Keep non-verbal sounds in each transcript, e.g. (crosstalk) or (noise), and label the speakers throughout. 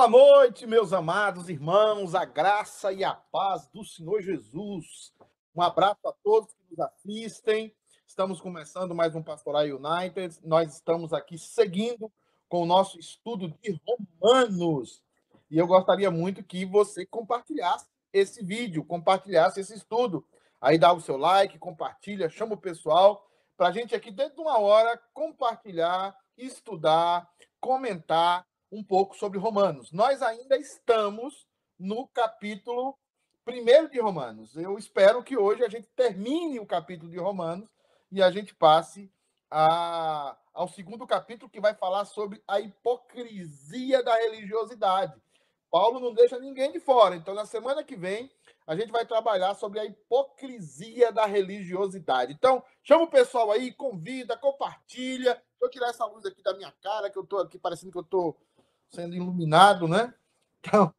Speaker 1: Boa noite, meus amados irmãos, a graça e a paz do Senhor Jesus. Um abraço a todos que nos assistem. Estamos começando mais um Pastoral United. Nós estamos aqui seguindo com o nosso estudo de Romanos. E eu gostaria muito que você compartilhasse esse vídeo, compartilhasse esse estudo. Aí dá o seu like, compartilha, chama o pessoal para a gente aqui dentro de uma hora compartilhar, estudar, comentar um pouco sobre Romanos. Nós ainda estamos no capítulo primeiro de Romanos. Eu espero que hoje a gente termine o capítulo de Romanos e a gente passe a, ao segundo capítulo que vai falar sobre a hipocrisia da religiosidade. Paulo não deixa ninguém de fora. Então, na semana que vem, a gente vai trabalhar sobre a hipocrisia da religiosidade. Então, chama o pessoal aí, convida, compartilha. Deixa eu tirar essa luz aqui da minha cara, que eu estou aqui parecendo que eu estou sendo iluminado, né? (laughs) Então,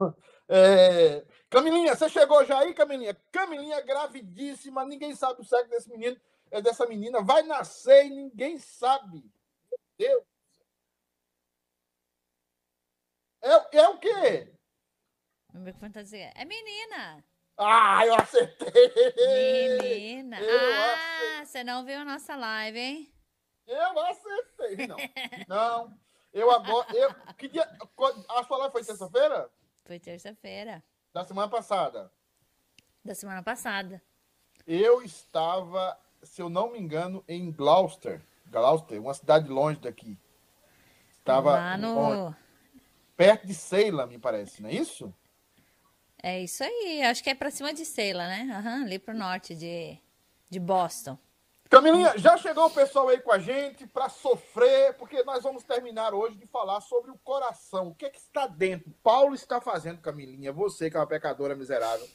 Speaker 1: é... Camilinha, você chegou já aí, Camilinha? Camilinha gravidíssima, ninguém sabe o sexo desse menino, é dessa menina, vai nascer e ninguém sabe. Meu Deus. É, é o quê?
Speaker 2: Meu microfone tá dizendo, é menina.
Speaker 1: Ah, eu acertei!
Speaker 2: Menina. Eu ah, acertei. você não viu a nossa live, hein?
Speaker 1: Eu acertei. Não, não. Eu agora. Eu, que dia, a sua live foi terça-feira?
Speaker 2: Foi terça-feira.
Speaker 1: Da semana passada?
Speaker 2: Da semana passada.
Speaker 1: Eu estava, se eu não me engano, em Gloucester. Gloucester, uma cidade longe daqui. Estava
Speaker 2: Lá no...
Speaker 1: Longe, perto de Ceila, me parece, não é isso?
Speaker 2: É isso aí. Acho que é para cima de Ceila, né? Uhum, ali pro norte de, de Boston.
Speaker 1: Camilinha, já chegou o pessoal aí com a gente para sofrer, porque nós vamos terminar hoje de falar sobre o coração. O que, é que está dentro? Paulo está fazendo, Camilinha, você que é uma pecadora miserável.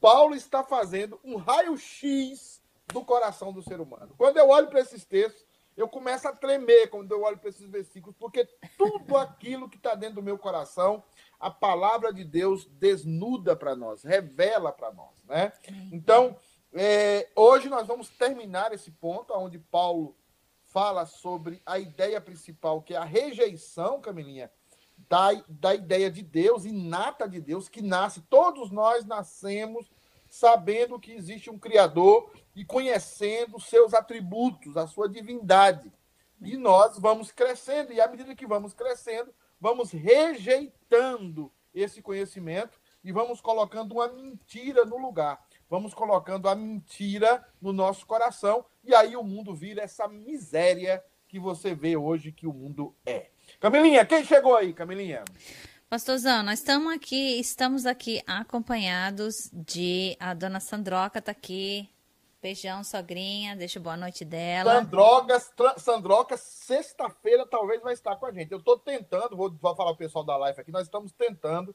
Speaker 1: Paulo está fazendo um raio-x do coração do ser humano. Quando eu olho para esses textos, eu começo a tremer quando eu olho para esses versículos, porque tudo aquilo que está dentro do meu coração, a palavra de Deus desnuda para nós, revela para nós, né? Então, é, hoje nós vamos terminar esse ponto, onde Paulo fala sobre a ideia principal, que é a rejeição, Camilinha, da, da ideia de Deus, inata de Deus, que nasce, todos nós nascemos sabendo que existe um Criador e conhecendo seus atributos, a sua divindade. E nós vamos crescendo, e à medida que vamos crescendo, vamos rejeitando esse conhecimento e vamos colocando uma mentira no lugar vamos colocando a mentira no nosso coração e aí o mundo vira essa miséria que você vê hoje que o mundo é. Camilinha, quem chegou aí, Camilinha?
Speaker 2: Pastorzão, nós estamos aqui, estamos aqui acompanhados de a dona Sandroca tá aqui. Beijão, sogrinha, deixa boa noite dela.
Speaker 1: Sandrogas, Sandroca, sexta-feira talvez vai estar com a gente. Eu estou tentando, vou, vou falar o pessoal da live aqui, nós estamos tentando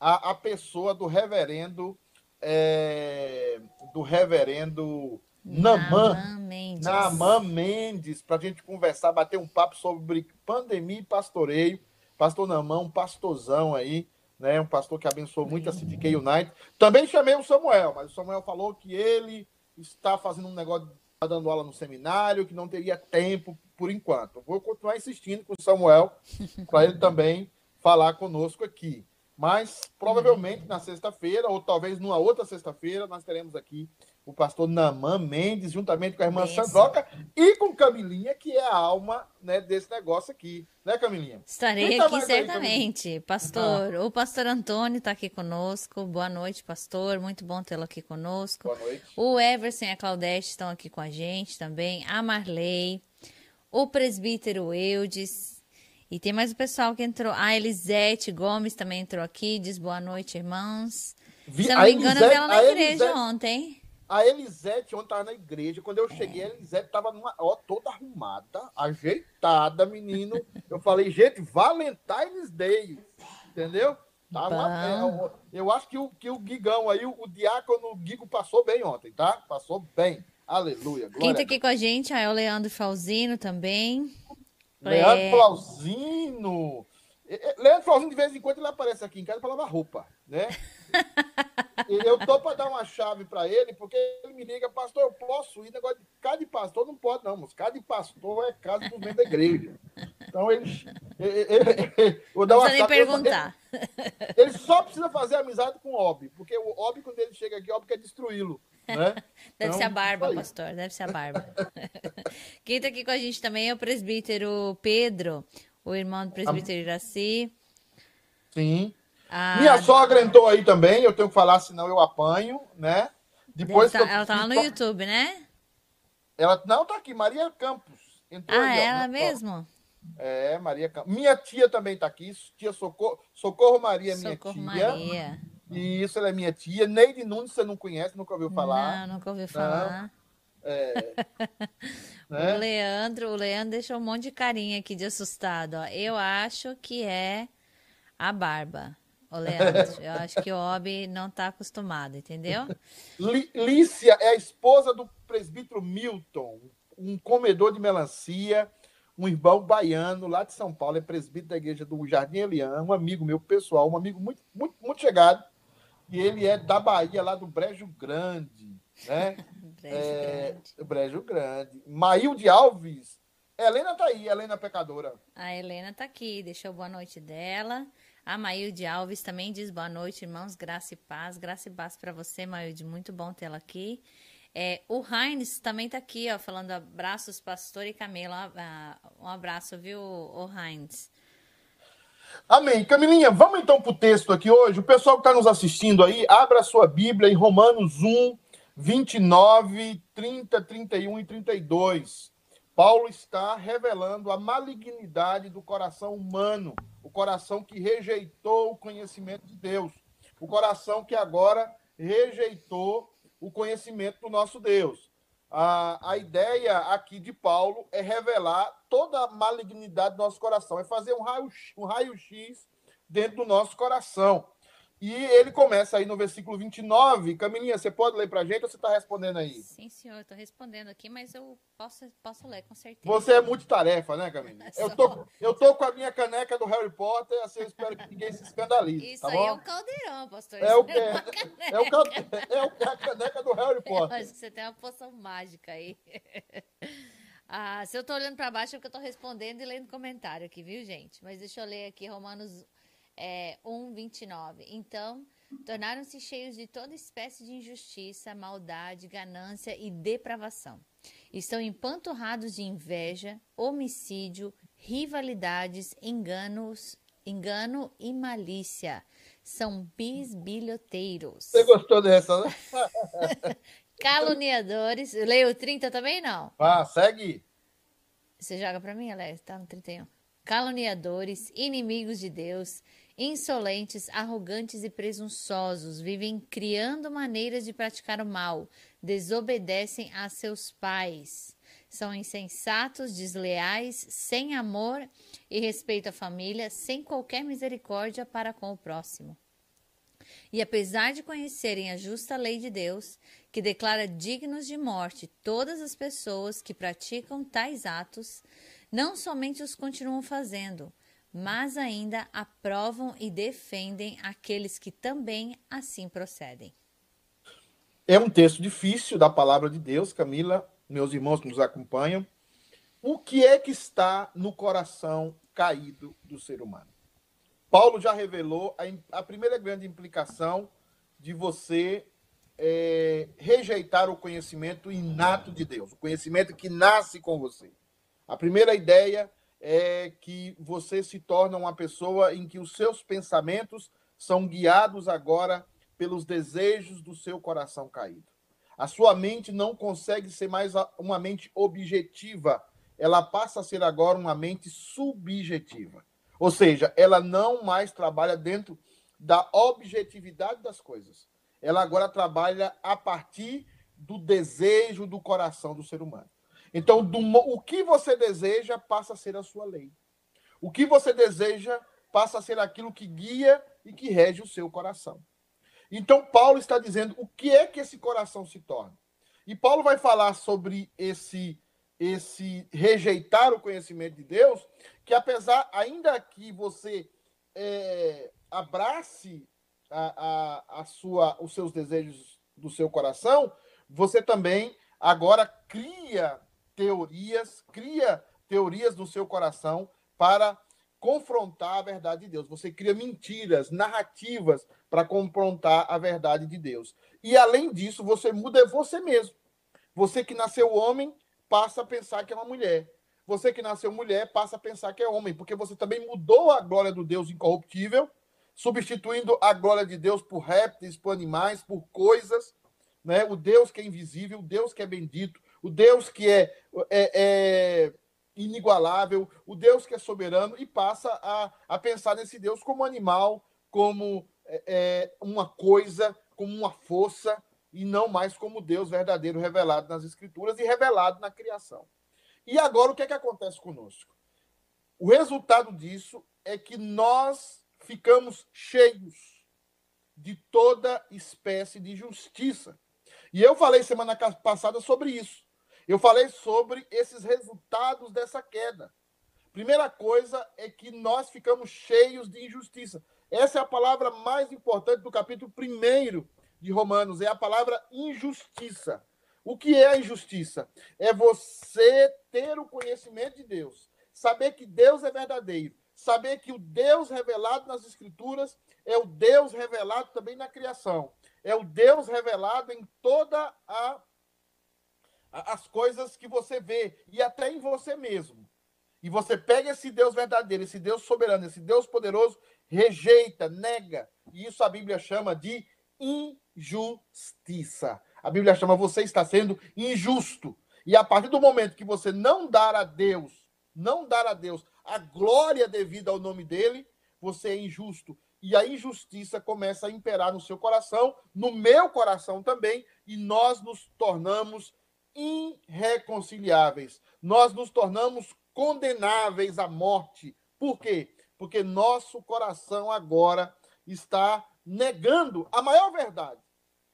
Speaker 1: a, a pessoa do reverendo é, do reverendo Namã,
Speaker 2: Mendes,
Speaker 1: Namã Mendes para a gente conversar, bater um papo sobre pandemia e pastoreio. Pastor Namã, um pastorzão aí, né? Um pastor que abençoou muito a CDK United. Também chamei o Samuel, mas o Samuel falou que ele está fazendo um negócio, está dando aula no seminário, que não teria tempo por enquanto. Vou continuar insistindo com o Samuel para ele também falar conosco aqui. Mas provavelmente na sexta-feira, ou talvez numa outra sexta-feira, nós teremos aqui o pastor Namã Mendes, juntamente com a irmã Benção. Sandroca e com Camilinha, que é a alma né, desse negócio aqui. Né, Camilinha?
Speaker 2: Estarei tá aqui certamente. Aí, pastor, ah. o pastor Antônio está aqui conosco. Boa noite, pastor. Muito bom tê-lo aqui conosco.
Speaker 1: Boa noite.
Speaker 2: O Everson e a Claudete estão aqui com a gente também. A Marley. O presbítero Eudes e tem mais o pessoal que entrou. A Elisete Gomes também entrou aqui, diz boa noite, irmãos. Vi, Se eu não me engano, Elisete, eu vi ela na igreja Elisete, ontem.
Speaker 1: A Elisete ontem estava na igreja. Quando eu é. cheguei, a Elisete estava toda arrumada, ajeitada, menino. Eu falei, gente, Valentine's Day. Entendeu? Tá uma, é, eu, eu, acho que o, que o Gigão aí, o, o diácono Gigo passou bem ontem, tá? Passou bem. Aleluia.
Speaker 2: Quem tá aqui com a gente é o Leandro Falzino também.
Speaker 1: Leandro é. Flauzino. Leandro Flauzino, de vez em quando, ele aparece aqui em casa para lavar roupa, né? (laughs) eu tô para dar uma chave para ele, porque ele me liga, pastor, eu posso ir. Negócio de casa de pastor não pode, não, mas casa de pastor é casa dos membros da igreja. Então, ele. ele, ele,
Speaker 2: vou dar não uma nem chave, perguntar.
Speaker 1: Ele só precisa fazer amizade com o Obi, porque o Obi, quando ele chega aqui, o Obi quer destruí-lo. Né? (laughs)
Speaker 2: Deve então, ser a barba, pastor, deve ser a barba. (laughs) Quem está aqui com a gente também é o presbítero Pedro, o irmão do presbítero Iraci.
Speaker 1: Sim. A... Minha sogra entrou aí também, eu tenho que falar, senão eu apanho, né?
Speaker 2: Depois tá, ela tá lá no YouTube, né?
Speaker 1: Ela não tá aqui, Maria Campos.
Speaker 2: Entrou ah, aí, ela ó, mesmo?
Speaker 1: É, Maria Campos. Minha tia também tá aqui, tia Socorro, Socorro Maria, minha
Speaker 2: Socorro
Speaker 1: tia.
Speaker 2: Maria.
Speaker 1: Isso, ela é minha tia. Neide Nunes, você não conhece, nunca ouviu falar.
Speaker 2: Não, nunca ouviu falar.
Speaker 1: É. (laughs)
Speaker 2: né? O Leandro, o Leandro deixou um monte de carinha aqui de assustado. Ó. Eu acho que é a barba. Ô, Leandro, eu acho que o Obi não está acostumado, entendeu? (laughs)
Speaker 1: Lícia é a esposa do presbítero Milton, um comedor de melancia, um irmão baiano lá de São Paulo, é presbítero da igreja do Jardim Elian, um amigo meu pessoal, um amigo muito, muito, muito chegado, e ele é da Bahia, lá do Brejo Grande, né? (laughs)
Speaker 2: Brejo é,
Speaker 1: Grande. Brejo Grande. Maílde Alves, Helena tá aí, Helena Pecadora.
Speaker 2: A Helena tá aqui, deixou boa noite dela. A Maílde Alves também diz boa noite, irmãos, graça e paz. Graça e paz para você, Maílde, muito bom tê-la aqui. É, o Heinz também está aqui, ó, falando abraços, pastor e Camila. Um abraço, viu, o Heinz?
Speaker 1: Amém. Camilinha, vamos então para o texto aqui hoje. O pessoal que está nos assistindo aí, abra a sua Bíblia em Romanos 1, 29, 30, 31 e 32. Paulo está revelando a malignidade do coração humano o coração que rejeitou o conhecimento de Deus, o coração que agora rejeitou o conhecimento do nosso Deus. A, a ideia aqui de Paulo é revelar toda a malignidade do nosso coração, é fazer um raio-x um raio dentro do nosso coração. E ele começa aí no versículo 29. Camilinha, você pode ler para a gente ou você está respondendo aí?
Speaker 2: Sim, senhor, estou respondendo aqui, mas eu posso, posso ler, com certeza.
Speaker 1: Você é multitarefa, né, Camilinha? (laughs) Eu tô, eu tô com a minha caneca do Harry Potter, assim eu espero que ninguém se escandalize.
Speaker 2: Isso
Speaker 1: tá
Speaker 2: aí
Speaker 1: bom?
Speaker 2: é o caldeirão, pastor.
Speaker 1: É o, (laughs) é, é, o, é, o, é a caneca do Harry (laughs) Potter.
Speaker 2: Eu acho que você tem uma poção mágica aí. ah, se eu estou olhando para baixo é porque eu estou respondendo e lendo comentário aqui, viu, gente? Mas deixa eu ler aqui Romanos é, 1, 29. Então, tornaram-se cheios de toda espécie de injustiça, maldade, ganância e depravação. Estão empanturrados de inveja, homicídio, rivalidades, enganos, engano e malícia. São bisbilhoteiros.
Speaker 1: Você gostou dessa, (laughs) né?
Speaker 2: Caluniadores. Leio 30 também, não?
Speaker 1: Ah, segue.
Speaker 2: Você joga para mim, Alex? Tá no 31. Caluniadores, inimigos de Deus, Insolentes, arrogantes e presunçosos, vivem criando maneiras de praticar o mal, desobedecem a seus pais. São insensatos, desleais, sem amor e respeito à família, sem qualquer misericórdia para com o próximo. E apesar de conhecerem a justa lei de Deus, que declara dignos de morte todas as pessoas que praticam tais atos, não somente os continuam fazendo, mas ainda aprovam e defendem aqueles que também assim procedem.
Speaker 1: É um texto difícil da palavra de Deus, Camila, meus irmãos que nos acompanham. O que é que está no coração caído do ser humano? Paulo já revelou a, a primeira grande implicação de você é, rejeitar o conhecimento inato de Deus, o conhecimento que nasce com você. A primeira ideia é que você se torna uma pessoa em que os seus pensamentos são guiados agora pelos desejos do seu coração caído. A sua mente não consegue ser mais uma mente objetiva, ela passa a ser agora uma mente subjetiva. Ou seja, ela não mais trabalha dentro da objetividade das coisas. Ela agora trabalha a partir do desejo do coração do ser humano. Então, do, o que você deseja passa a ser a sua lei. O que você deseja passa a ser aquilo que guia e que rege o seu coração. Então, Paulo está dizendo o que é que esse coração se torna. E Paulo vai falar sobre esse esse rejeitar o conhecimento de Deus, que apesar, ainda que você é, abrace a, a, a sua, os seus desejos do seu coração, você também agora cria teorias, cria teorias no seu coração para confrontar a verdade de Deus. Você cria mentiras, narrativas para confrontar a verdade de Deus. E além disso, você muda você mesmo. Você que nasceu homem passa a pensar que é uma mulher. Você que nasceu mulher passa a pensar que é homem, porque você também mudou a glória do Deus incorruptível, substituindo a glória de Deus por répteis, por animais, por coisas, né? O Deus que é invisível, o Deus que é bendito, o Deus que é, é, é inigualável, o Deus que é soberano, e passa a, a pensar nesse Deus como animal, como é, é, uma coisa, como uma força, e não mais como Deus verdadeiro revelado nas Escrituras e revelado na criação. E agora o que é que acontece conosco? O resultado disso é que nós ficamos cheios de toda espécie de justiça. E eu falei semana passada sobre isso. Eu falei sobre esses resultados dessa queda. Primeira coisa é que nós ficamos cheios de injustiça. Essa é a palavra mais importante do capítulo 1 de Romanos, é a palavra injustiça. O que é a injustiça? É você ter o conhecimento de Deus, saber que Deus é verdadeiro, saber que o Deus revelado nas Escrituras é o Deus revelado também na criação, é o Deus revelado em toda a as coisas que você vê e até em você mesmo. E você pega esse Deus verdadeiro, esse Deus soberano, esse Deus poderoso, rejeita, nega. E isso a Bíblia chama de injustiça. A Bíblia chama você está sendo injusto. E a partir do momento que você não dar a Deus, não dar a Deus a glória devida ao nome dele, você é injusto. E a injustiça começa a imperar no seu coração, no meu coração também, e nós nos tornamos irreconciliáveis. Nós nos tornamos condenáveis à morte. Por quê? Porque nosso coração agora está negando a maior verdade: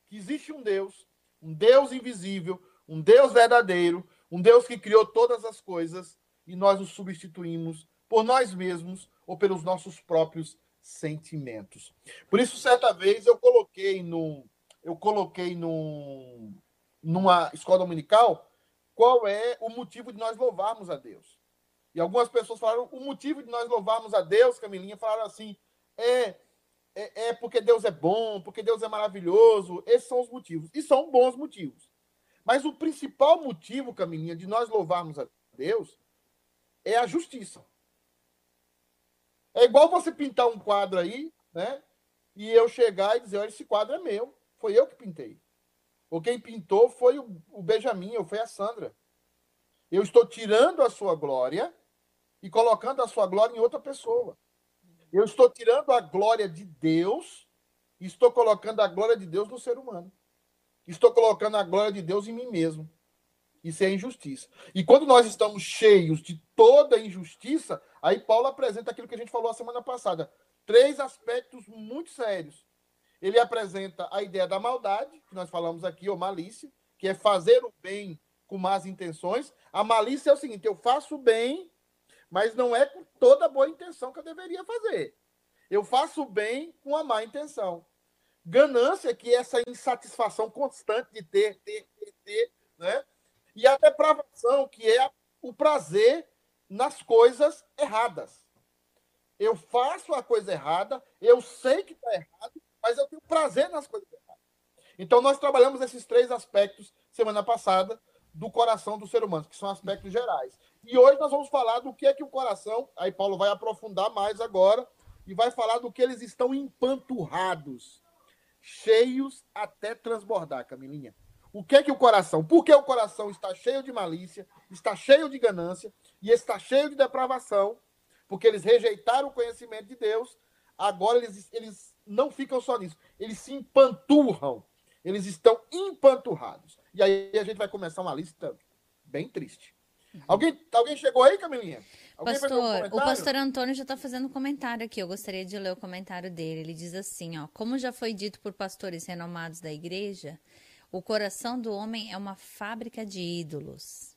Speaker 1: que existe um Deus, um Deus invisível, um Deus verdadeiro, um Deus que criou todas as coisas e nós o substituímos por nós mesmos ou pelos nossos próprios sentimentos. Por isso, certa vez eu coloquei no eu coloquei no numa escola dominical, qual é o motivo de nós louvarmos a Deus. E algumas pessoas falaram, o motivo de nós louvarmos a Deus, Camilinha, falaram assim, é, é, é porque Deus é bom, porque Deus é maravilhoso. Esses são os motivos. E são bons motivos. Mas o principal motivo, Camilinha, de nós louvarmos a Deus é a justiça. É igual você pintar um quadro aí, né? E eu chegar e dizer, olha, esse quadro é meu. Foi eu que pintei. Ou quem pintou foi o, Benjamin, ou foi a Sandra. Eu estou tirando a sua glória e colocando a sua glória em outra pessoa. Eu estou tirando a glória de Deus e estou colocando a glória de Deus no ser humano. Estou colocando a glória de Deus em mim mesmo. Isso é injustiça. E quando nós estamos cheios de toda injustiça, aí Paulo apresenta aquilo que a gente falou a semana passada. Três aspectos muito sérios ele apresenta a ideia da maldade, que nós falamos aqui, ou malícia, que é fazer o bem com más intenções. A malícia é o seguinte: eu faço o bem, mas não é com toda boa intenção que eu deveria fazer. Eu faço o bem com a má intenção. Ganância, que é essa insatisfação constante de ter, ter, ter, ter, né? E a depravação, que é o prazer nas coisas erradas. Eu faço a coisa errada, eu sei que está errado, mas eu tenho prazer nas coisas. Então, nós trabalhamos esses três aspectos semana passada do coração do ser humano, que são aspectos gerais. E hoje nós vamos falar do que é que o coração, aí Paulo vai aprofundar mais agora, e vai falar do que eles estão empanturrados, cheios até transbordar, Camilinha. O que é que o coração? Por que o coração está cheio de malícia, está cheio de ganância e está cheio de depravação? Porque eles rejeitaram o conhecimento de Deus, agora eles, eles não ficam só nisso, eles se empanturram. Eles estão empanturrados. E aí a gente vai começar uma lista bem triste. Uhum. Alguém, alguém chegou aí, Camilinha?
Speaker 2: Alguém pastor, o pastor Antônio já está fazendo um comentário aqui. Eu gostaria de ler o comentário dele. Ele diz assim: ó, como já foi dito por pastores renomados da igreja, o coração do homem é uma fábrica de ídolos.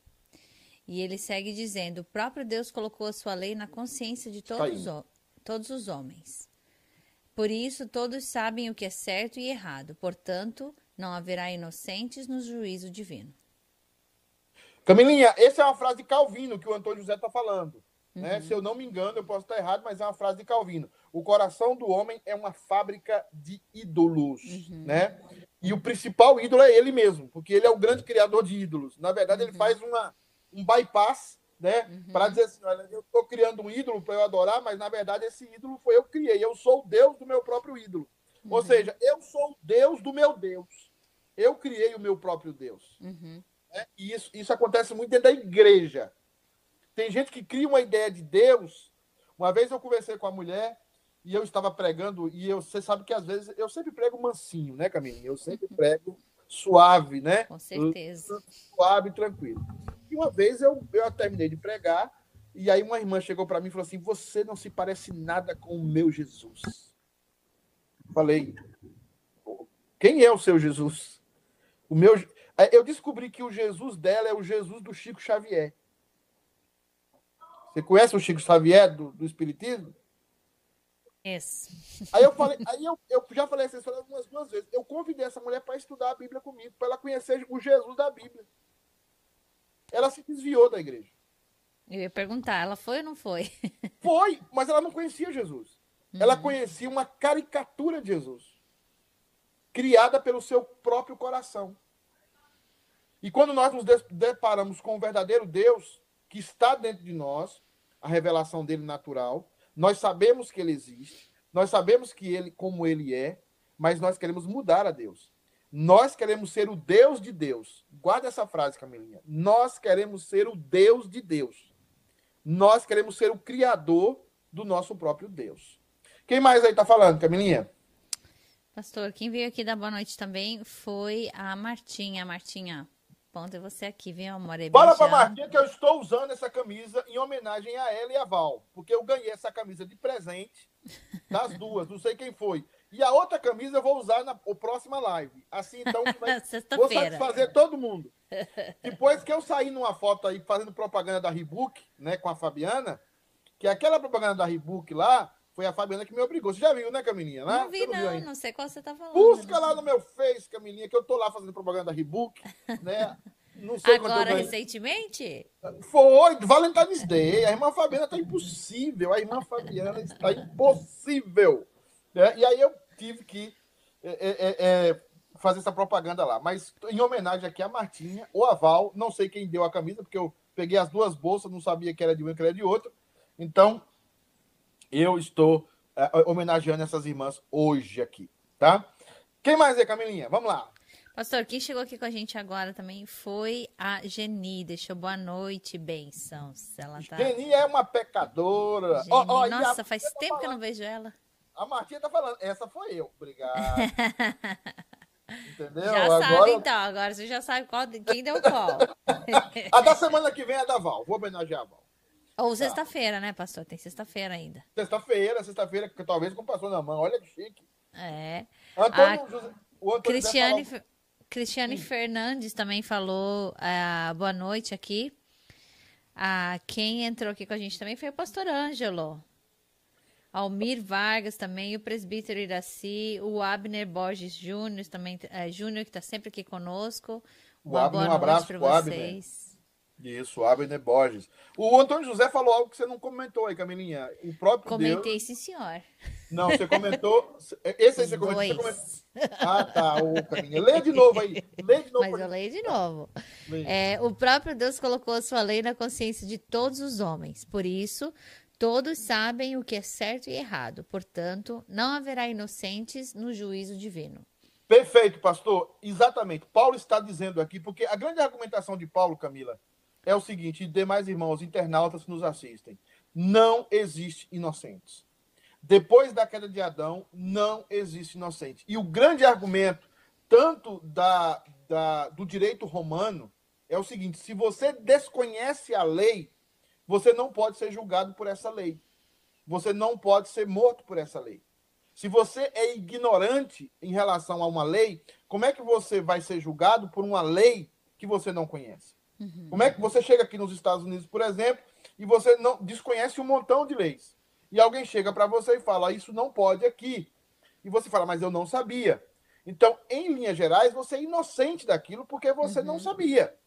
Speaker 2: E ele segue dizendo: o próprio Deus colocou a sua lei na consciência de todos, os, todos os homens. Por isso, todos sabem o que é certo e errado. Portanto, não haverá inocentes no juízo divino.
Speaker 1: Camilinha, essa é uma frase de Calvino que o Antônio José está falando. né?
Speaker 2: Uhum.
Speaker 1: Se eu não me engano, eu posso estar errado, mas é uma frase de Calvino. O coração do homem é uma fábrica de ídolos,
Speaker 2: Uhum.
Speaker 1: né? E o principal ídolo é ele mesmo, porque ele é o grande criador de ídolos. Na verdade, ele
Speaker 2: Uhum.
Speaker 1: faz uma, um bypass, né?
Speaker 2: Uhum.
Speaker 1: Para dizer assim, olha, eu estou criando um ídolo para eu adorar, mas na verdade esse ídolo foi eu que criei. Eu sou o Deus do meu próprio ídolo. Ou
Speaker 2: Uhum.
Speaker 1: seja, eu sou o Deus do meu Deus. Eu criei o meu próprio Deus.
Speaker 2: Uhum.
Speaker 1: né? E isso, isso acontece muito dentro da igreja. Tem gente que cria uma ideia de Deus. Uma vez eu conversei com a mulher e eu estava pregando, e eu, você sabe que às vezes eu sempre prego mansinho, né, Camilinha? Eu sempre prego suave, né?
Speaker 2: Com certeza.
Speaker 1: Suave e tranquilo. E uma vez eu, eu terminei de pregar, e aí uma irmã chegou para mim e falou assim: Você não se parece nada com o meu Jesus. Falei, quem é o seu Jesus? O meu, eu descobri que o Jesus dela é o Jesus do Chico Xavier. Você conhece o Chico Xavier do, do Espiritismo?
Speaker 2: Isso.
Speaker 1: Aí eu falei, aí eu, eu já falei essa história algumas duas vezes. Eu convidei essa mulher para estudar a Bíblia comigo, para ela conhecer o Jesus da Bíblia. Ela se desviou da igreja.
Speaker 2: Eu ia perguntar, ela foi ou não foi? (laughs)
Speaker 1: Foi, mas ela não conhecia Jesus. Ela conhecia uma caricatura de Jesus, criada pelo seu próprio coração. E quando nós nos deparamos com o verdadeiro Deus que está dentro de nós, a revelação dele natural, nós sabemos que ele existe, nós sabemos que ele como ele é, mas nós queremos mudar a Deus. Nós queremos ser o Deus de Deus. Guarda essa frase, Camilinha. Nós queremos ser o Deus de Deus. Nós queremos ser o criador do nosso próprio Deus. Quem mais aí tá falando, Camilinha?
Speaker 2: Pastor, quem veio aqui dar boa noite também foi a Martinha. Martinha, ponto é você aqui, viu, amor? É
Speaker 1: Fala pra. Martinha que eu estou usando essa camisa em homenagem a ela e a Val. Porque eu ganhei essa camisa de presente das duas, não sei quem foi. E a outra camisa eu vou usar na o próxima live. Assim, então, (laughs) vou satisfazer todo mundo. Depois que eu saí numa foto aí fazendo propaganda da Rebook, né, com a Fabiana, que aquela propaganda da Rebook lá, foi a Fabiana que me obrigou. Você já viu, né, Camilinha? Lá?
Speaker 2: Não vi, não.
Speaker 1: ainda?
Speaker 2: Não sei qual você tá falando.
Speaker 1: Busca
Speaker 2: né?
Speaker 1: lá no meu Face, Camilinha, que eu tô lá fazendo propaganda da Rebook, (laughs) né? Não sei
Speaker 2: Agora, recentemente?
Speaker 1: Foi, Valentine's Day. A irmã Fabiana está impossível. A irmã Fabiana está impossível. Né? E aí eu tive que é, é, é, fazer essa propaganda lá. Mas em homenagem aqui a Martinha, o Aval, não sei quem deu a camisa, porque eu peguei as duas bolsas, não sabia que era de uma e que era de outra. Então, eu estou é, homenageando essas irmãs hoje aqui, tá? Quem mais é, Camilinha? Vamos lá.
Speaker 2: Pastor, quem chegou aqui com a gente agora também foi a Geni. Deixou boa noite, bênçãos. Ela tá.
Speaker 1: Geni é uma pecadora.
Speaker 2: Geni,
Speaker 1: e a-
Speaker 2: Nossa, faz tempo que eu não vejo ela.
Speaker 1: A Martinha tá falando, essa foi eu. Obrigado. (laughs) Entendeu?
Speaker 2: Já
Speaker 1: Agora,
Speaker 2: sabe, então. Agora você já sabe qual, quem deu qual. (laughs)
Speaker 1: A da semana que vem é da Val. Vou homenagear a Val.
Speaker 2: Ou sexta-feira, né, pastor? Tem sexta-feira ainda.
Speaker 1: Sexta-feira, sexta-feira, que talvez com passou na mão. Olha que chique.
Speaker 2: É.
Speaker 1: Antônio,
Speaker 2: A
Speaker 1: José,
Speaker 2: Cristiane,
Speaker 1: José
Speaker 2: Cristiane Fernandes também falou ah, boa noite aqui. Ah, quem entrou aqui com a gente também foi o pastor Ângelo. Almir Vargas também, o presbítero Iraci, o Abner Borges Júnior também, eh, Júnior que está sempre aqui conosco.
Speaker 1: O
Speaker 2: Uma
Speaker 1: Abner,
Speaker 2: boa
Speaker 1: um abraço
Speaker 2: para
Speaker 1: Abner.
Speaker 2: vocês.
Speaker 1: Isso, Abner Borges. O Antônio José falou algo que você não comentou aí, Camilinha. O próprio Deus.
Speaker 2: Comentei, sim, senhor.
Speaker 1: Não, você comentou. Esse aí você comentou. você comentou. Ah, tá. Ô, Camilinha. Lê de novo aí. Lê de novo.
Speaker 2: Mas eu leio de novo.
Speaker 1: Lê.
Speaker 2: É, o próprio Deus colocou a sua lei na consciência de todos os homens. Por isso, todos sabem o que é certo e errado. Portanto, não haverá inocentes no juízo divino.
Speaker 1: Perfeito, pastor. Exatamente. Paulo está dizendo aqui, porque a grande argumentação de Paulo, Camila, é o seguinte: e demais irmãos internautas que nos assistem, não existe inocentes. Depois da queda de Adão, não existe inocente. E o grande argumento, tanto da, da, do direito romano, é o seguinte: se você desconhece a lei, você não pode ser julgado por essa lei. Você não pode ser morto por essa lei. Se você é ignorante em relação a uma lei, como é que você vai ser julgado por uma lei que você não conhece? Como é que você chega aqui nos Estados Unidos, por exemplo, e você não desconhece um montão de leis? E alguém chega para você e fala: Isso não pode aqui. E você fala: Mas eu não sabia. Então, em linhas gerais, você é inocente daquilo porque você não sabia.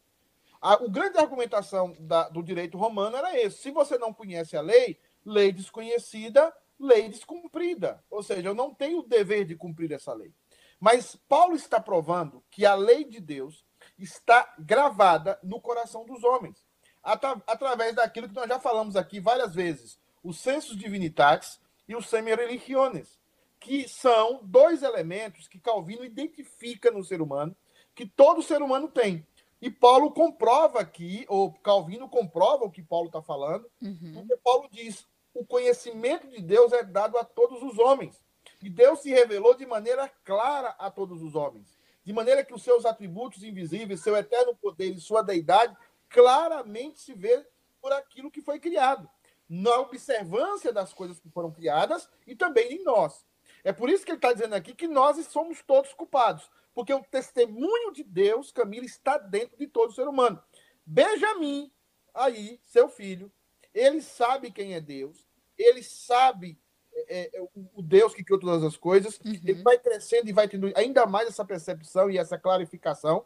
Speaker 1: A, o grande argumentação da, do direito romano era esse. Se você não conhece a lei, lei desconhecida, lei descumprida. Ou seja, eu não tenho o dever de cumprir essa lei. Mas Paulo está provando que a lei de Deus está gravada no coração dos homens, através daquilo que nós já falamos aqui várias vezes, os sensus divinitatis e os semi religiones, que são dois elementos que Calvino identifica no ser humano, que todo ser humano tem. E Paulo comprova aqui, ou Calvino comprova o que Paulo está falando, uhum. porque Paulo diz: o conhecimento de Deus é dado a todos os homens. E Deus se revelou de maneira clara a todos os homens. De maneira que os seus atributos invisíveis, seu eterno poder e sua deidade claramente se vê por aquilo que foi criado. Na observância das coisas que foram criadas e também em nós. É por isso que ele está dizendo aqui que nós somos todos culpados. Porque o testemunho de Deus, Camila, está dentro de todo ser humano. Benjamin, aí, seu filho, ele sabe quem é Deus, ele sabe é, é, o Deus que criou todas as coisas, uhum. ele vai crescendo e vai tendo ainda mais essa percepção e essa clarificação.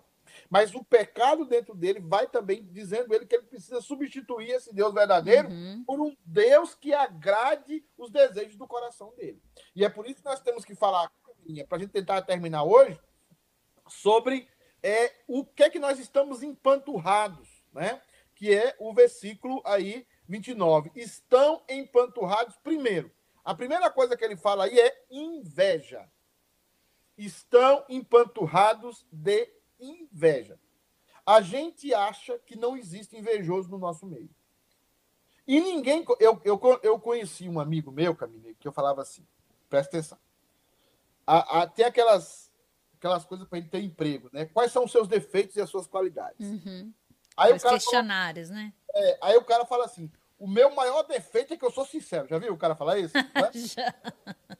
Speaker 1: Mas o pecado dentro dele vai também dizendo ele que ele precisa substituir esse Deus verdadeiro uhum. por um Deus que agrade os desejos do coração dele. E é por isso que nós temos que falar, para a gente tentar terminar hoje, sobre é, o que é que nós estamos empanturrados, né? Que é o versículo aí 29. Estão empanturrados primeiro. A primeira coisa que ele fala aí é inveja. Estão empanturrados de inveja. A gente acha que não existe invejoso no nosso meio. E ninguém. Eu, eu, eu conheci um amigo meu, Camille, que eu falava assim: presta atenção. A, a, tem aquelas aquelas coisas para ele ter emprego, né? Quais são os seus defeitos e as suas qualidades?
Speaker 2: Uhum. Aí os questionários,
Speaker 1: fala,
Speaker 2: né?
Speaker 1: É, aí o cara fala assim: o meu maior defeito é que eu sou sincero. Já viu o cara falar isso? (laughs)
Speaker 2: Já.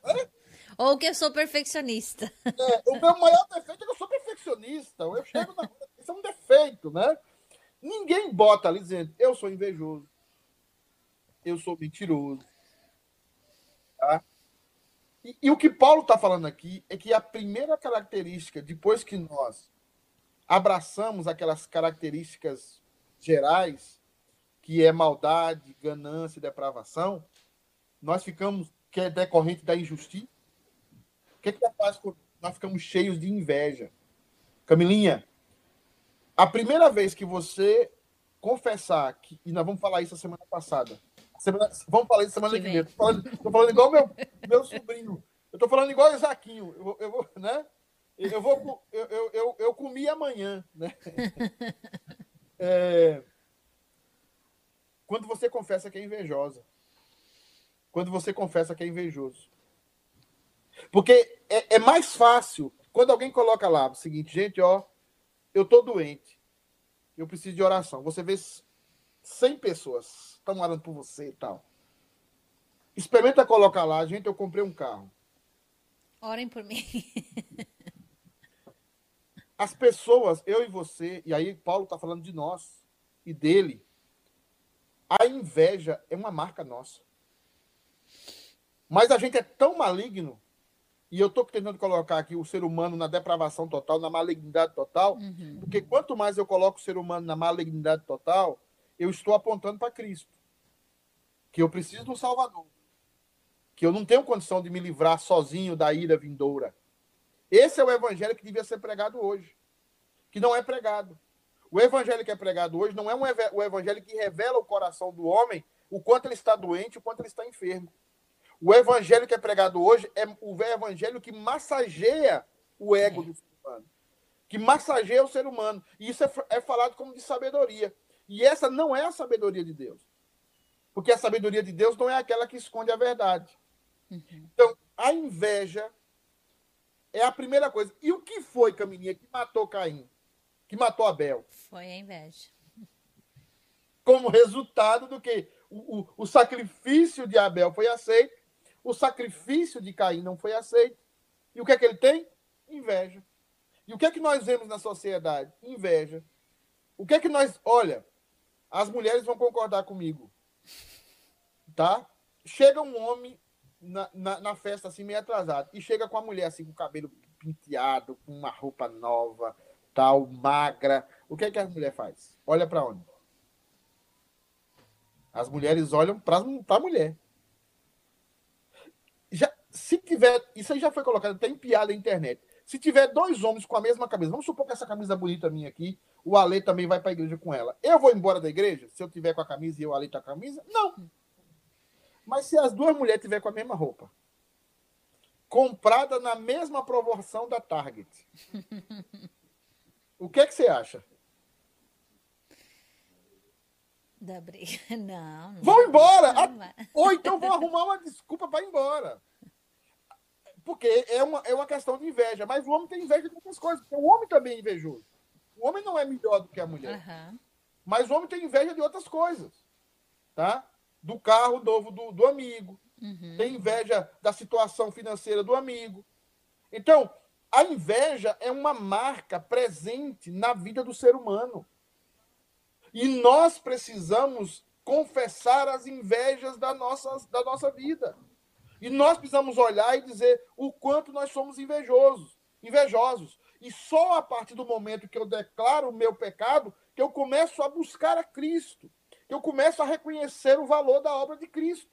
Speaker 2: É? Ou que eu sou perfeccionista.
Speaker 1: É, o meu maior defeito é que eu sou perfeccionista. Eu chego na. Isso é um defeito, né? Ninguém bota ali dizendo: eu sou invejoso, eu sou mentiroso. Tá? E, e o que Paulo está falando aqui é que a primeira característica, depois que nós abraçamos aquelas características gerais, que é maldade, ganância e depravação, nós ficamos, que é decorrente da injustiça. O que, é que faz quando nós ficamos cheios de inveja? Camilinha, a primeira vez que você confessar, que, e nós vamos falar isso a semana passada, Semana, vamos falar isso semana que, que vem. Tô falando, falando igual meu, meu sobrinho. Eu tô falando igual o Isaquinho. Eu, eu vou, né? Eu, vou, eu, eu, eu, eu comi amanhã, né? (laughs) É, quando você confessa que é invejosa. Quando você confessa que é invejoso. Porque é, é mais fácil quando alguém coloca lá o seguinte, gente, ó, eu tô doente. Eu preciso de oração. Você vê 100 pessoas estão orando por você e tal. Experimenta colocar lá, gente, eu comprei um carro.
Speaker 2: Orem por mim. (laughs)
Speaker 1: As pessoas, eu e você, e aí Paulo está falando de nós e dele. A inveja é uma marca nossa. Mas a gente é tão maligno, e eu estou tentando colocar aqui o ser humano na depravação total, na malignidade total, uhum. porque quanto mais eu coloco o ser humano na malignidade total, eu estou apontando para Cristo que eu preciso um Salvador, que eu não tenho condição de me livrar sozinho da ira vindoura. Esse é o evangelho que devia ser pregado hoje, que não é pregado. O evangelho que é pregado hoje não é um o evangelho que revela o coração do homem, o quanto ele está doente, o quanto ele está enfermo. O evangelho que é pregado hoje é o evangelho que massageia o ego do ser humano, que massageia o ser humano. E isso é, é falado como de sabedoria. E essa não é a sabedoria de Deus. Porque a sabedoria de Deus não é aquela que esconde a verdade. Uhum. Então, a inveja é a primeira coisa. E o que foi, Camininha, que matou Caim? Que matou Abel?
Speaker 2: Foi a inveja.
Speaker 1: Como resultado do que o, o, o sacrifício de Abel foi aceito, o sacrifício de Caim não foi aceito. E o que é que ele tem? Inveja. E o que é que nós vemos na sociedade? Inveja. O que é que nós. Olha, as mulheres vão concordar comigo tá? Chega um homem na, na, na, festa assim, meio atrasado, e chega com a mulher assim, com o cabelo penteado, com uma roupa nova, tal, magra, o que é que a mulher faz? Olha para onde? As mulheres olham para a mulher. Já, se tiver, isso aí já foi colocado até em piada na internet. Se tiver dois homens com a mesma camisa, vamos supor que essa camisa bonita minha aqui, o Ale também vai para a igreja com ela. Eu vou embora da igreja se eu tiver com a camisa e o Ale tá com a camisa? Não. Mas se as duas mulheres tiver com a mesma roupa, comprada na mesma proporção da Target, (laughs) o que é que você acha?
Speaker 2: Da briga. (laughs) Não. não
Speaker 1: vão embora! Não Ou então vão arrumar uma desculpa para ir embora. Porque é uma, é uma questão de inveja. Mas o homem tem inveja de outras coisas. Porque o homem também é invejoso. O homem não é melhor do que a mulher. Uhum. Mas o homem tem inveja de outras coisas. Tá? Do carro novo do, do amigo. Uhum. Tem inveja da situação financeira do amigo. Então, a inveja é uma marca presente na vida do ser humano. E nós precisamos confessar as invejas da nossa, da nossa vida. E nós precisamos olhar e dizer o quanto nós somos invejosos, invejosos. E só a partir do momento que eu declaro o meu pecado, que eu começo a buscar a Cristo, eu começo a reconhecer o valor da obra de Cristo.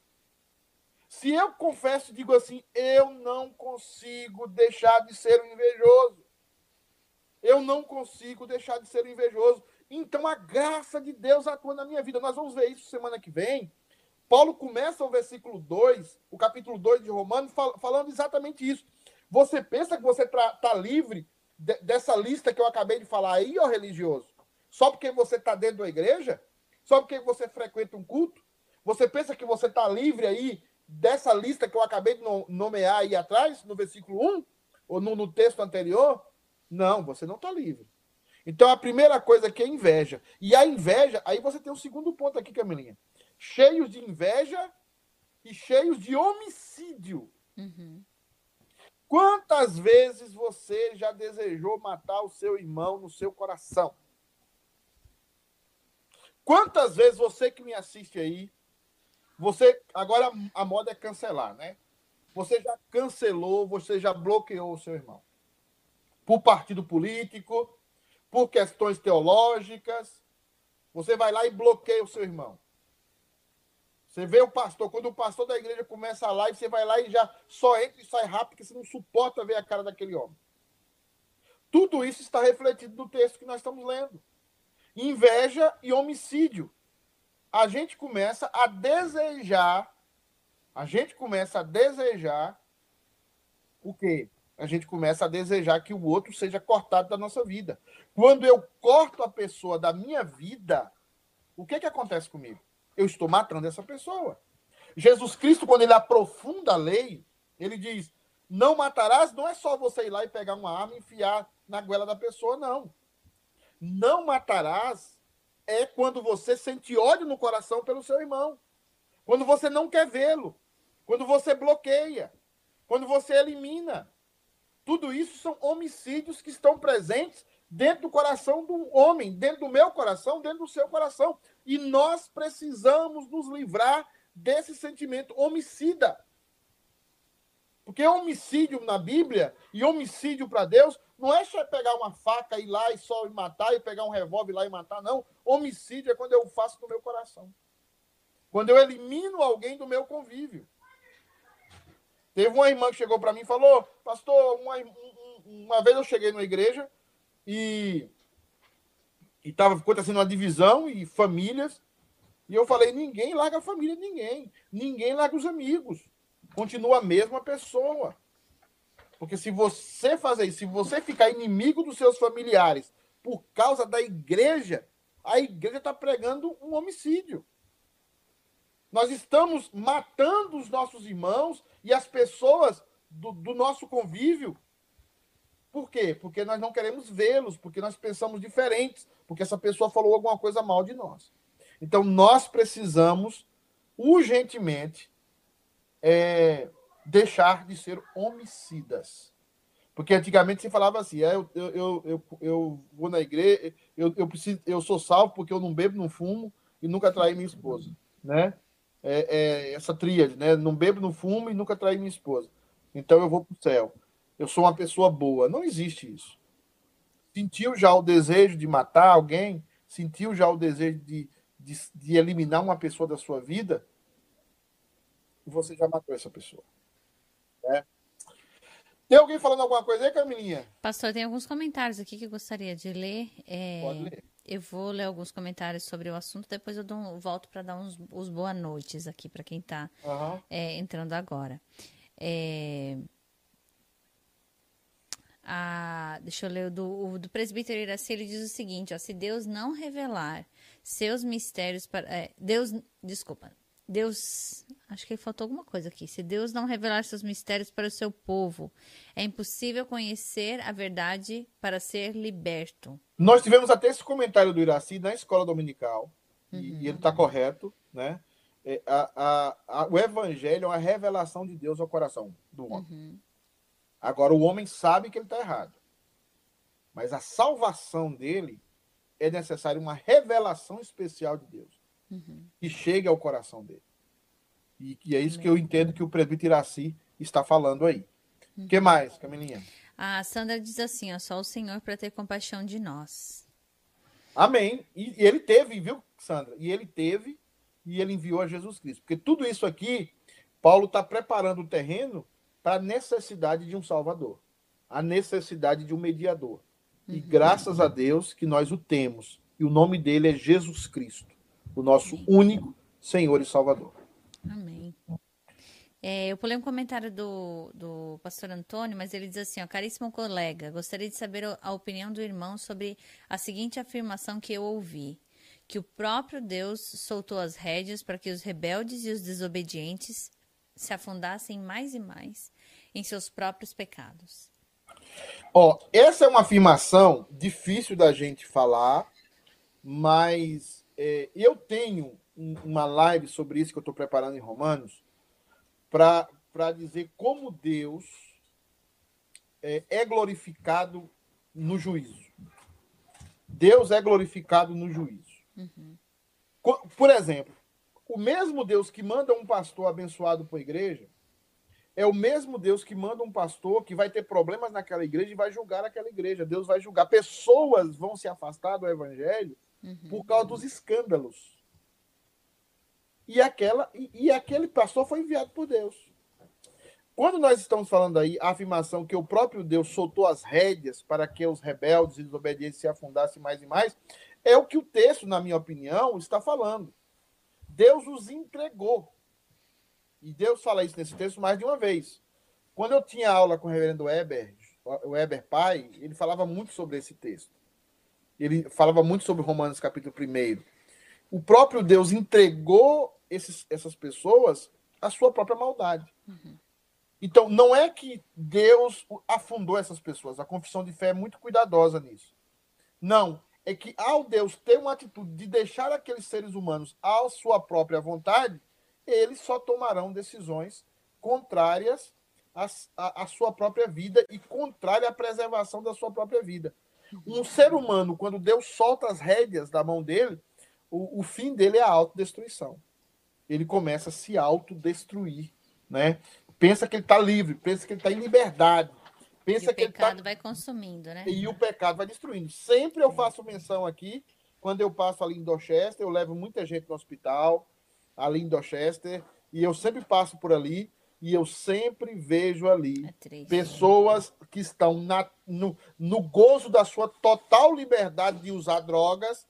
Speaker 1: Se eu confesso e digo assim, eu não consigo deixar de ser um invejoso. Eu não consigo deixar de ser um invejoso. Então a graça de Deus atua na minha vida. Nós vamos ver isso semana que vem Paulo começa o versículo 2, o capítulo 2 de Romanos, fal falando exatamente isso. Você pensa que você está livre de, dessa lista que eu acabei de falar aí, ó religioso? Só porque você está dentro da igreja? Só porque você frequenta um culto? Você pensa que você está livre aí dessa lista que eu acabei de nomear aí atrás, no versículo 1? Ou no, no texto anterior? Não, você não está livre. Então a primeira coisa aqui é inveja. E a inveja, aí você tem um segundo ponto aqui, Camilinha cheios de inveja e cheios de homicídio. Uhum. Quantas vezes você já desejou matar o seu irmão no seu coração? Quantas vezes você que me assiste aí, você agora a moda é cancelar, né? Você já cancelou, você já bloqueou o seu irmão. Por partido político, por questões teológicas, você vai lá e bloqueia o seu irmão. Você vê o pastor, quando o pastor da igreja começa a live, você vai lá e já só entra e sai rápido, porque você não suporta ver a cara daquele homem. Tudo isso está refletido no texto que nós estamos lendo. Inveja e homicídio. A gente começa a desejar, a gente começa a desejar o quê? A gente começa a desejar que o outro seja cortado da nossa vida. Quando eu corto a pessoa da minha vida, o que, que acontece comigo? eu estou matando essa pessoa. Jesus Cristo, quando ele aprofunda a lei, ele diz: não matarás, não é só você ir lá e pegar uma arma e enfiar na goela da pessoa, não. Não matarás é quando você sente ódio no coração pelo seu irmão. Quando você não quer vê-lo. Quando você bloqueia. Quando você elimina. Tudo isso são homicídios que estão presentes dentro do coração do homem, dentro do meu coração, dentro do seu coração. E nós precisamos nos livrar desse sentimento homicida. Porque homicídio na Bíblia e homicídio para Deus não é só pegar uma faca e ir lá e só matar e pegar um revólver lá e matar, não. Homicídio é quando eu faço no meu coração. Quando eu elimino alguém do meu convívio. Teve uma irmã que chegou para mim e falou: Pastor, uma, uma vez eu cheguei numa igreja e estava acontecendo uma divisão e famílias. E eu falei: ninguém larga a família de ninguém. Ninguém larga os amigos. Continua a mesma pessoa. Porque se você fazer isso, se você ficar inimigo dos seus familiares por causa da igreja, a igreja está pregando um homicídio. Nós estamos matando os nossos irmãos e as pessoas do, do nosso convívio por quê? Porque nós não queremos vê-los, porque nós pensamos diferentes, porque essa pessoa falou alguma coisa mal de nós. Então, nós precisamos urgentemente é, deixar de ser homicidas. Porque antigamente se falava assim: é, eu, eu, eu, eu, vou na igreja, eu, eu, preciso, eu sou salvo porque eu não bebo, não fumo e nunca traí minha esposa. Né? É, é essa tríade, né? Não bebo, não fumo e nunca traí minha esposa. Então eu vou para o céu eu sou uma pessoa boa. Não existe isso. sentiu já o desejo de matar alguém, sentiu já o desejo de, de, de eliminar uma pessoa da sua vida, você já matou essa pessoa. Né? Tem alguém falando alguma coisa aí, Camilinha?
Speaker 2: Pastor, tem alguns comentários aqui que eu gostaria de ler. É, Pode ler. Eu vou ler alguns comentários sobre o assunto, depois eu dou, volto para dar uns, os boa noites aqui para quem está uhum. é, entrando agora. É, a, deixa eu ler o do, o do presbítero Iraci, ele diz o seguinte: ó, se Deus não revelar seus mistérios para. É, Deus. Desculpa. Deus. Acho que faltou alguma coisa aqui. Se Deus não revelar seus mistérios para o seu povo, é impossível conhecer a verdade para ser liberto.
Speaker 1: Nós tivemos até esse comentário do Iraci na escola dominical, uhum. e, ele está correto, né? É, a, a, a, o evangelho é uma revelação de Deus ao coração do homem. Uhum. Agora, o homem sabe que ele está errado. Mas a salvação dele é necessária uma revelação especial de Deus uhum. que chegue ao coração dele. E, e é isso Amém. que eu entendo que o presbítero Iraci está falando aí. O uhum. que mais, Camilinha?
Speaker 2: A Sandra diz assim: ó, só o Senhor para ter compaixão de nós.
Speaker 1: Amém. E, e ele teve, viu, Sandra? E ele teve e ele enviou a Jesus Cristo. Porque tudo isso aqui, Paulo está preparando o terreno para a necessidade de um Salvador, a necessidade de um mediador. E uhum. graças a Deus que nós o temos. E o nome dele é Jesus Cristo, o nosso Amém. único Senhor e Salvador.
Speaker 2: Amém. É, eu pulei um comentário do, do pastor Antônio, mas ele diz assim: ó, caríssimo colega, gostaria de saber a opinião do irmão sobre a seguinte afirmação que eu ouvi: que o próprio Deus soltou as rédeas para que os rebeldes e os desobedientes se afundassem mais e mais em seus próprios pecados.
Speaker 1: Ó, essa é uma afirmação difícil da gente falar, mas é, eu tenho uma live sobre isso que eu estou preparando em Romanos para dizer como Deus é, é glorificado no juízo. Deus é glorificado no juízo. Uhum. Por exemplo, o mesmo Deus que manda um pastor abençoado para a igreja é o mesmo Deus que manda um pastor que vai ter problemas naquela igreja e vai julgar aquela igreja. Deus vai julgar. Pessoas vão se afastar do evangelho uhum. por causa dos escândalos e, aquela, e, e aquele pastor foi enviado por Deus. Quando nós estamos falando aí a afirmação que o próprio Deus soltou as rédeas para que os rebeldes e desobedientes se afundassem mais e mais, é o que o texto, na minha opinião, está falando. Deus os entregou. E Deus fala isso nesse texto mais de uma vez. Quando eu tinha aula com o reverendo Weber, o Weber pai, ele falava muito sobre esse texto. Ele falava muito sobre Romanos capítulo 1. O próprio Deus entregou esses, essas pessoas a sua própria maldade. Uhum. Então, não é que Deus afundou essas pessoas. A confissão de fé é muito cuidadosa nisso. Não. É que ao Deus ter uma atitude de deixar aqueles seres humanos à sua própria vontade, eles só tomarão decisões contrárias à, à, à sua própria vida e contrárias à preservação da sua própria vida. Um ser humano, quando Deus solta as rédeas da mão dele, o, o fim dele é a autodestruição ele começa a se autodestruir, né? Pensa que ele está livre, pensa que ele está em liberdade. Pensa
Speaker 2: e
Speaker 1: que
Speaker 2: o pecado tá... vai consumindo, né?
Speaker 1: E o pecado vai destruindo. Sempre eu faço menção aqui, quando eu passo ali em Dorchester, eu levo muita gente no hospital, ali em Dorchester, e eu sempre passo por ali, e eu sempre vejo ali é pessoas que estão na, no, no gozo da sua total liberdade de usar drogas,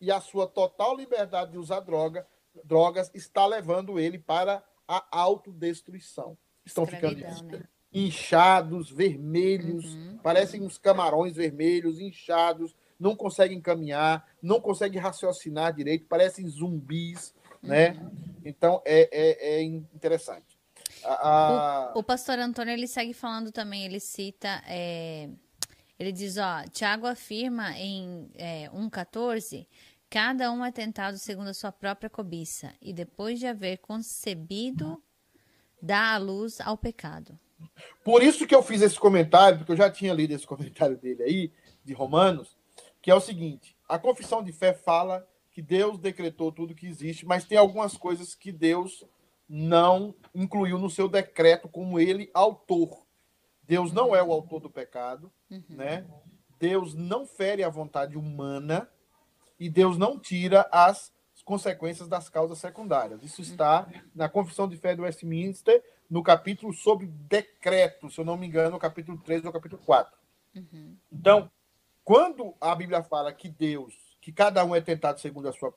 Speaker 1: e a sua total liberdade de usar droga drogas está levando ele para a autodestruição. Estão ficando né? inchados, vermelhos, uhum. parecem uns camarões vermelhos, inchados, não conseguem caminhar, não conseguem raciocinar direito, parecem zumbis, né? uhum. né? Então é, é, é interessante.
Speaker 2: A, a... O, o, pastor Antônio ele segue falando também, ele cita, é, ele diz, ó, Tiago afirma em é, 1,14 Cada um é tentado segundo a sua própria cobiça, e depois de haver concebido, dá a luz ao pecado.
Speaker 1: Por isso que eu fiz esse comentário, porque eu já tinha lido esse (laughs) comentário dele aí, de Romanos, que é o seguinte: a confissão de fé fala que Deus decretou tudo que existe, mas tem algumas coisas que Deus não incluiu no seu decreto como ele autor. Deus não é o autor do pecado, uhum. né? Deus não fere a vontade humana e Deus não tira as consequências das causas secundárias. Isso está na Confissão de Fé do Westminster, no capítulo sobre decreto, se eu não me engano, no capítulo 3 ou capítulo 4. Uhum. Então, quando a Bíblia fala que Deus, que cada um é tentado segundo a sua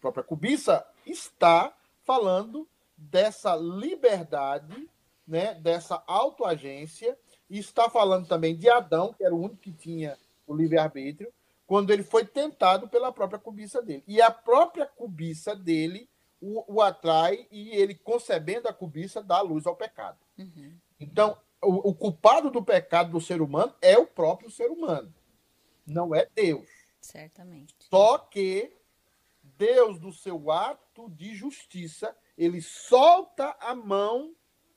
Speaker 1: própria cobiça, está falando dessa liberdade, né, dessa autoagência, e está falando também de Adão, que era o único que tinha o livre-arbítrio, quando ele foi tentado pela própria cobiça dele. E a própria cobiça dele o, o atrai e ele, concebendo a cobiça, dá luz ao pecado. Uhum. Então, o, o, culpado do pecado do ser humano é o próprio ser humano, não é Deus.
Speaker 2: Certamente.
Speaker 1: Só que Deus, do seu ato de justiça, ele solta a mão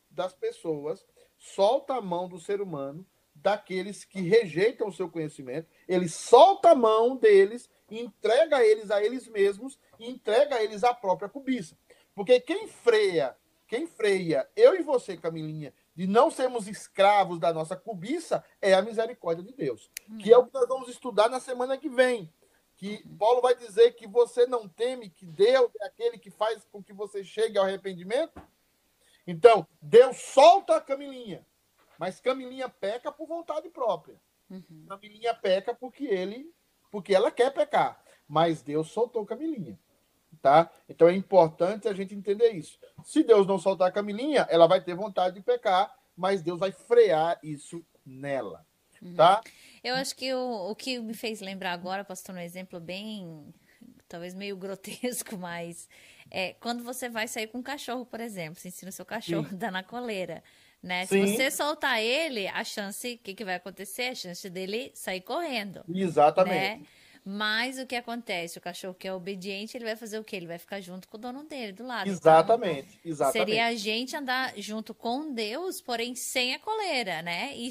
Speaker 1: das pessoas, solta a mão do ser humano, daqueles que rejeitam o seu conhecimento, ele solta a mão deles, entrega eles a eles mesmos e entrega eles à própria cobiça. Porque quem freia, quem freia, eu e você, Camilinha, de não sermos escravos da nossa cobiça, é a misericórdia de Deus. Que é o que nós vamos estudar na semana que vem que Paulo vai dizer que você não teme que Deus é aquele que faz com que você chegue ao arrependimento? Então, Deus solta a Camilinha, mas Camilinha peca por vontade própria. Uhum. Camilinha peca porque ele, porque ela quer pecar, mas Deus soltou Camilinha. Tá? Então é importante a gente entender isso. Se Deus não soltar a Camilinha, ela vai ter vontade de pecar, mas Deus vai frear isso nela. Uhum. Tá?
Speaker 2: Eu acho que o, o que me fez lembrar agora, pastor, um exemplo bem, talvez meio grotesco, (laughs) mas é quando você vai sair com um cachorro, por exemplo, você ensina o seu cachorro a dar na coleira. Né? Se você soltar ele, a chance, o que, que vai acontecer? A chance dele sair correndo.
Speaker 1: Exatamente.
Speaker 2: Né? Mas o que acontece? O cachorro que é obediente, ele vai fazer o quê? Ele vai ficar junto com o dono dele, do lado.
Speaker 1: Exatamente, então, exatamente.
Speaker 2: Seria a gente andar junto com Deus, porém sem a coleira, né? E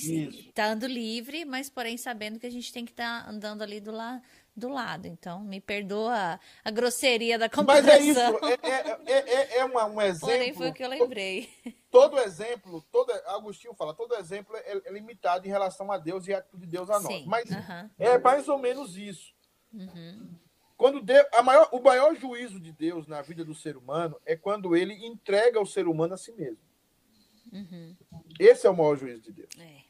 Speaker 2: estando livre, mas porém sabendo que a gente tem que estar tá andando ali do, la do lado. Então, me perdoa a grosseria da comparação. Mas é isso,
Speaker 1: é, é, é, é, é uma, um exemplo...
Speaker 2: Porém foi o que eu lembrei. (laughs)
Speaker 1: Todo exemplo, todo, Agostinho fala, todo exemplo é, é limitado em relação a Deus e a de Deus a nós. Sim, Mas uh -huh. é mais ou menos isso. Uhum. Quando Deus, a maior, o maior juízo de Deus na vida do ser humano é quando ele entrega o ser humano a si mesmo. Uhum. Esse é o maior juízo de Deus. É.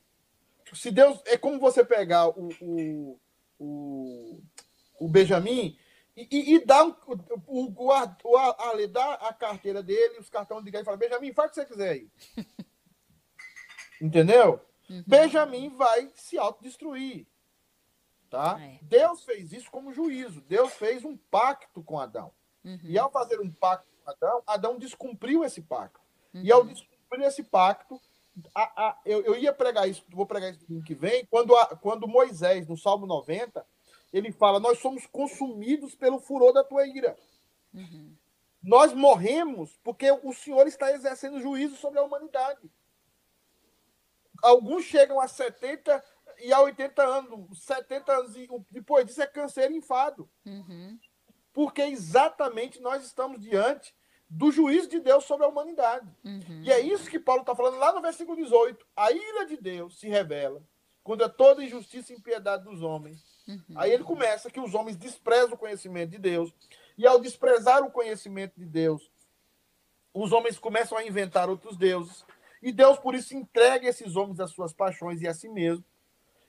Speaker 1: Se Deus. É como você pegar o, o, o, o Benjamin e, e, e dar um, o, o, o, a, dá a carteira dele, os cartões de guerra e fala: Benjamin, faz o que você quiser aí. (laughs) Entendeu? Uhum. Benjamin vai se autodestruir. Tá? É. Deus fez isso como juízo. Deus fez um pacto com Adão. Uhum. E ao fazer um pacto com Adão, Adão descumpriu esse pacto. Uhum. E ao uhum. descumprir esse pacto, a, a, eu, eu, ia pregar isso, vou pregar isso no que vem, quando, a, quando Moisés, no Salmo 90, ele fala: Nós somos consumidos pelo furor da tua ira. Uhum. Nós morremos porque o Senhor está exercendo juízo sobre a humanidade. Alguns chegam a 70, e há 80 anos, 70 anos depois disso é câncer e enfado. Uhum. Porque exatamente nós estamos diante do juízo de Deus sobre a humanidade. Uhum. E é isso que Paulo está falando lá no versículo 18. A ira de Deus se revela contra toda injustiça e impiedade dos homens. Uhum. Aí ele começa que os homens desprezam o conhecimento de Deus. E ao desprezar o conhecimento de Deus, os homens começam a inventar outros deuses. E Deus, por isso, entrega esses homens às suas paixões e a si mesmo.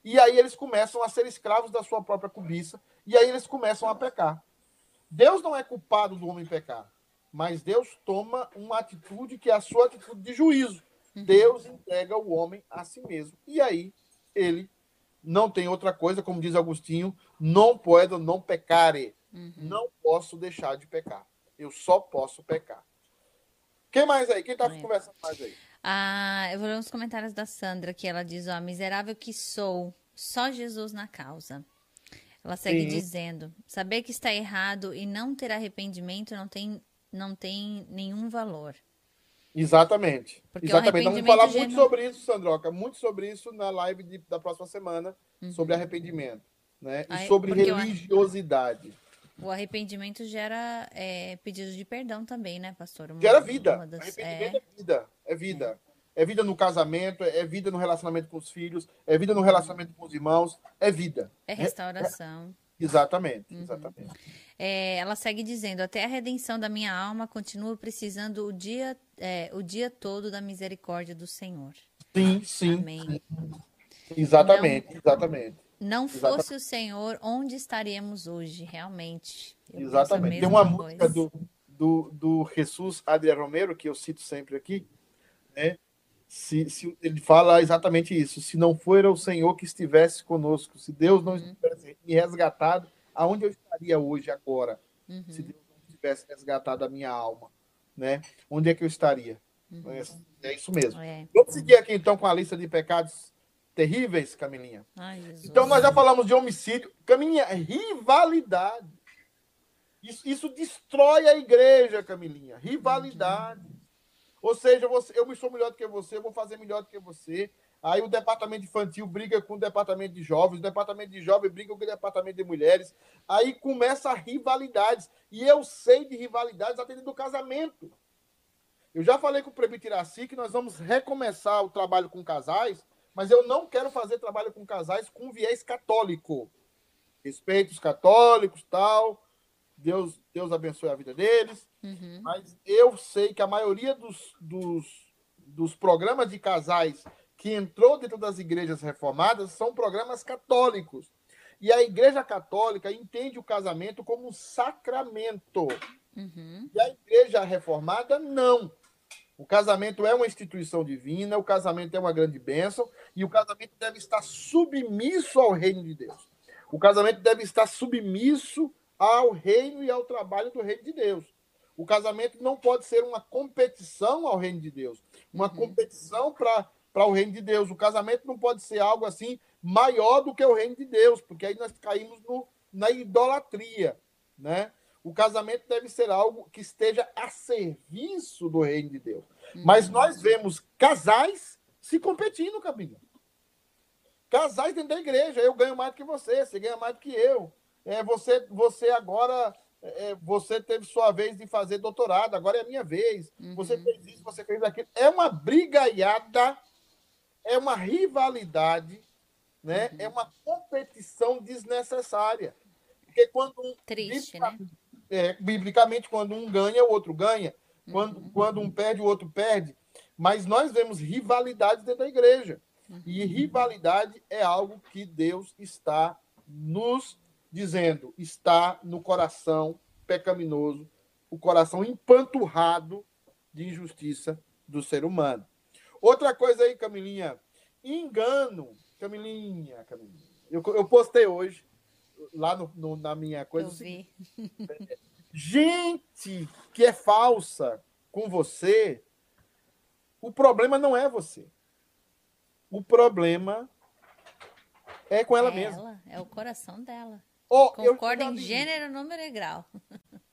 Speaker 1: E aí eles começam a ser escravos da sua própria cobiça. E aí eles começam a pecar. Deus não é culpado do homem pecar. Mas Deus toma uma atitude que é a sua atitude de juízo. Uhum. Deus entrega o homem a si mesmo. E aí ele não tem outra coisa, como diz Agostinho, não pode não pecare. Uhum. Não posso deixar de pecar. Eu só posso pecar. Quem mais aí? Quem está conversando mais aí?
Speaker 2: Ah, eu vou ler uns comentários da Sandra, que ela diz, ó, miserável que sou, só Jesus na causa. Ela segue Sim. dizendo, saber que está errado e não ter arrependimento não tem, não tem nenhum valor.
Speaker 1: Exatamente. Porque Exatamente. Vamos falar muito sobre isso, Sandroca, muito sobre isso na live de, da próxima semana, uhum. sobre arrependimento, né? E sobre religiosidade.
Speaker 2: O arrependimento gera é, pedido de perdão também, né, pastor?
Speaker 1: Uma, gera vida. Das... Arrependimento é... é... vida. É vida. é vida no casamento, é vida no relacionamento com os filhos, é vida no relacionamento com os irmãos, é vida.
Speaker 2: É restauração.
Speaker 1: É, exatamente, uhum. exatamente.
Speaker 2: É, ela segue dizendo: até a redenção da minha alma continua precisando o dia, é, o dia todo da misericórdia do Senhor.
Speaker 1: Sim, sim. Amém. Exatamente, não, exatamente.
Speaker 2: Não fosse exatamente. o Senhor, onde estaríamos hoje, realmente?
Speaker 1: Eu exatamente. Tem uma música do, do, do Jesus Adriano Romero, que eu cito sempre aqui, né? Se, se, ele fala exatamente isso. Se não for o Senhor que estivesse conosco, se Deus não uhum. tivesse me resgatado, aonde eu estaria hoje, agora? Uhum. Se Deus não tivesse resgatado a minha alma, né? Onde é que eu estaria? Uhum. É, é, isso mesmo. É. Vamos seguir aqui então com a lista de pecados terríveis, Camilinha. Ai, então nós já falamos de homicídio. Camilinha, rivalidade. Isso, isso destrói a igreja, Camilinha. Rivalidade. Ou seja, você, eu sou melhor do que você, eu vou fazer melhor do que você. Aí o departamento infantil briga com o departamento de jovens, o departamento de jovens briga com o departamento de mulheres. Aí começa rivalidades. E eu sei de rivalidades até do casamento. Eu já falei com o Prebito Iraci que nós vamos recomeçar o trabalho com casais, mas eu não quero fazer trabalho com casais com viés católico. Respeito os católicos, tal. Deus, Deus abençoe a vida deles. Uhum. Mas eu sei que a maioria dos, dos, dos programas de casais que entrou dentro das igrejas reformadas são programas católicos. E a igreja católica entende o casamento como um sacramento. Uhum. E a igreja reformada, não. O casamento é uma instituição divina, o casamento é uma grande bênção, e o casamento deve estar submisso ao reino de Deus. O casamento deve estar submisso ao reino e ao trabalho do reino de Deus. O casamento não pode ser uma competição ao reino de Deus, uma uhum. competição para o reino de Deus. O casamento não pode ser algo assim maior do que o reino de Deus, porque aí nós caímos no, na idolatria, né? O casamento deve ser algo que esteja a serviço do reino de Deus. Uhum. Mas nós vemos casais se competindo, Cabinho. Casais dentro da igreja. Eu ganho mais do que você, você ganha mais do que eu. É, você, você agora é, é, você teve sua vez de fazer doutorado, agora é a minha vez. Uhum. Você fez isso, você fez aquilo. É uma brigaiada, é uma rivalidade, né? Uhum. É uma competição desnecessária. Porque quando um,
Speaker 2: Triste, né?
Speaker 1: É, biblicamente, quando um ganha, o outro ganha. Quando, uhum. quando um perde, o outro perde. Mas nós vemos rivalidade dentro da igreja. Uhum. E rivalidade é algo que Deus está nos dizendo: está no coração pecaminoso, o coração empanturrado de injustiça do ser humano. Outra coisa aí, Camilinha, engano. Camilinha, Camilinha. Eu, eu postei hoje, lá no, no, na minha coisa.
Speaker 2: Eu vi.
Speaker 1: Gente que é falsa com você, o problema não é você. O problema é com ela é mesma.
Speaker 2: Ela, é o coração dela.
Speaker 1: Oh,
Speaker 2: Concorda em gênero, número e grau. (laughs)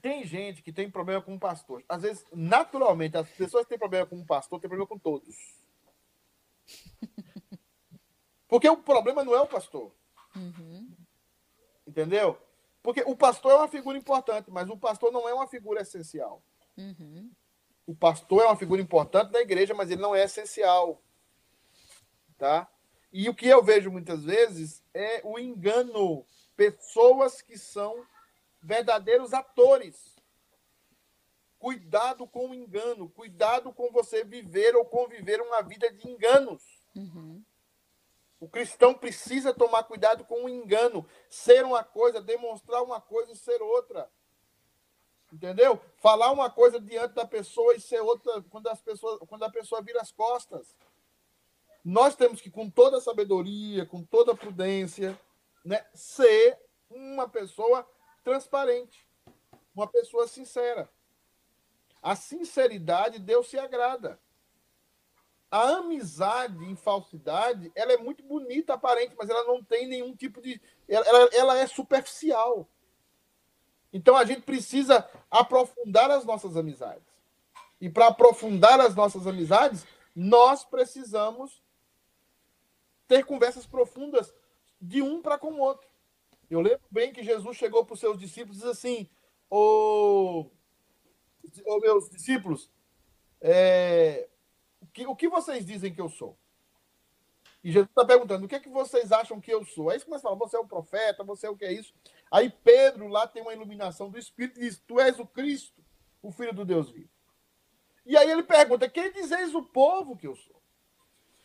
Speaker 1: Tem gente que tem problema com o pastor. Às vezes, naturalmente, as pessoas que têm problema com o pastor têm problema com todos. (laughs) Porque o problema não é o pastor. Uhum. Entendeu? Porque o pastor é uma figura importante, mas o pastor não é uma figura essencial. Uhum. O pastor é uma figura importante da igreja, mas ele não é essencial. Tá? E o que eu vejo muitas vezes é o engano pessoas que são verdadeiros atores. Cuidado com o engano, cuidado com você viver ou conviver uma vida de enganos. Uhum. O cristão precisa tomar cuidado com o engano, ser uma coisa, demonstrar uma coisa e ser outra. Entendeu? Falar uma coisa diante da pessoa e ser outra quando, as pessoas, quando a pessoa vira as costas. Nós temos que, com toda a sabedoria, com toda a prudência, né, ser uma pessoa transparente, uma pessoa sincera. A sinceridade Deus se agrada. A amizade em falsidade, ela é muito bonita, aparente, mas ela não tem nenhum tipo de. Ela, ela é superficial. Então a gente precisa aprofundar as nossas amizades. E para aprofundar as nossas amizades, nós precisamos ter conversas profundas de um para com o outro. Eu lembro bem que Jesus chegou para os seus discípulos e disse assim: Ô, oh, meus discípulos, é, que, o que vocês dizem que eu sou? E Jesus está perguntando: o que é que vocês acham que eu sou? Aí você começa a falar: você é o profeta, você é o que é isso? Aí Pedro lá tem uma iluminação do Espírito e diz: Tu és o Cristo, o Filho do Deus vivo. E aí ele pergunta: Quem dizeis o povo que eu sou?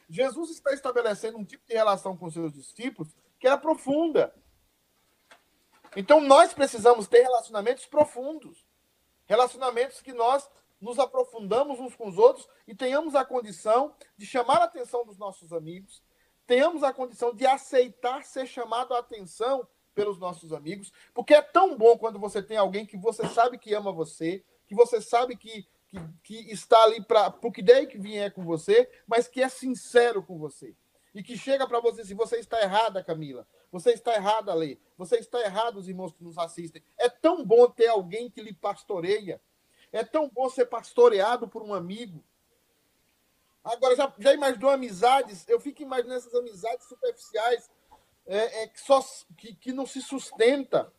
Speaker 1: Jesus está estabelecendo um tipo de relação com seus discípulos que era profunda. Então nós precisamos ter relacionamentos profundos. Relacionamentos que nós nos aprofundamos uns com os outros e tenhamos a condição de chamar a atenção dos nossos amigos, tenhamos a condição de aceitar ser chamado a atenção pelos nossos amigos, porque é tão bom quando você tem alguém que você sabe que ama você, que você sabe que, que, que está ali para o que der que vier com você, mas que é sincero com você. E que chega para você assim: você está errada, Camila. Você está errada, Lê. Você está errado, os irmãos que nos assistem. É tão bom ter alguém que lhe pastoreia. É tão bom ser pastoreado por um amigo. Agora, já, já imaginou amizades? Eu fico imaginando essas amizades superficiais é, é, que, só, que, que não se sustenta.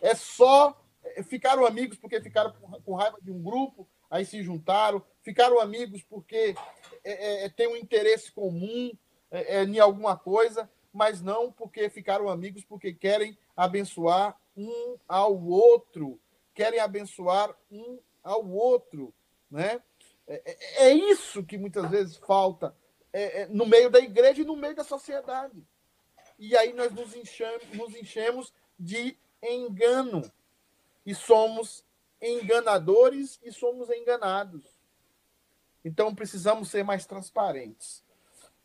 Speaker 1: É só. É, ficaram amigos porque ficaram com, com raiva de um grupo, aí se juntaram. Ficaram amigos porque é, é, tem um interesse comum em alguma coisa, mas não porque ficaram amigos porque querem abençoar um ao outro. Querem abençoar um ao outro, né? É, é, é isso que muitas vezes falta é, é, no meio da igreja e no meio da sociedade. E aí nós nos enchemos, nos enchemos de engano e somos enganadores e somos enganados. Então precisamos ser mais transparentes.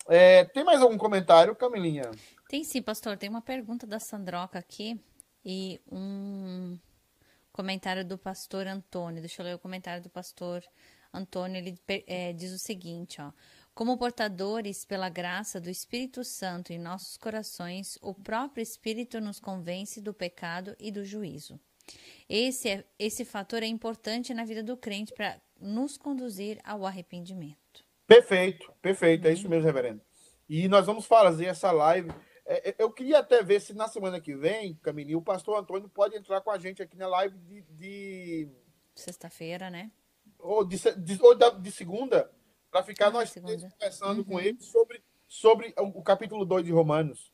Speaker 1: É, tem mais algum comentário, Camilinha?
Speaker 2: Tem sim, pastor. Tem uma pergunta da Sandroca aqui e um comentário do pastor Antônio. Deixa eu ler o comentário do pastor Antônio. Ele é, diz o seguinte, ó. Como portadores pela graça do Espírito Santo em nossos corações, o próprio Espírito nos convence do pecado e do juízo. Esse, é, esse fator é importante na vida do crente para nos conduzir ao arrependimento.
Speaker 1: Perfeito, perfeito, é isso uhum. mesmo, reverendo. E nós vamos fazer essa live é, é, eu queria até ver se na semana que vem, Camilinho, o pastor Antônio pode entrar com a gente aqui na live de. de...
Speaker 2: Sexta-feira, né?
Speaker 1: Ou de, de, ou de segunda, para ficar ah, nós conversando uhum. com ele sobre, sobre o, o capítulo 2 de Romanos.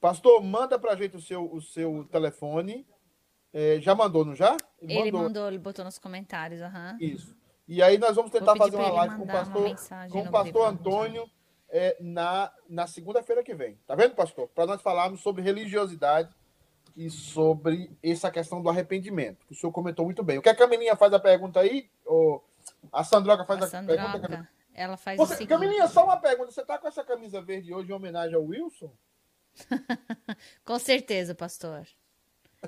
Speaker 1: Pastor, manda para a gente o seu, o seu telefone. É, já mandou, não já?
Speaker 2: Ele, ele mandou. mandou. ele botou nos comentários. Uhum.
Speaker 1: Isso. E aí nós vamos tentar fazer uma live com o pastor, com o pastor Antônio é, na, na segunda-feira que vem. Tá vendo, pastor? Para nós falarmos sobre religiosidade e sobre essa questão do arrependimento, que o senhor comentou muito bem. O que a Camilinha faz a pergunta aí? Ou a Sandroca faz a, a Sandroca, pergunta?
Speaker 2: Ela faz
Speaker 1: Você, o Camilinha, só uma pergunta. Você tá com essa camisa verde hoje em homenagem ao Wilson? (laughs)
Speaker 2: com certeza, pastor.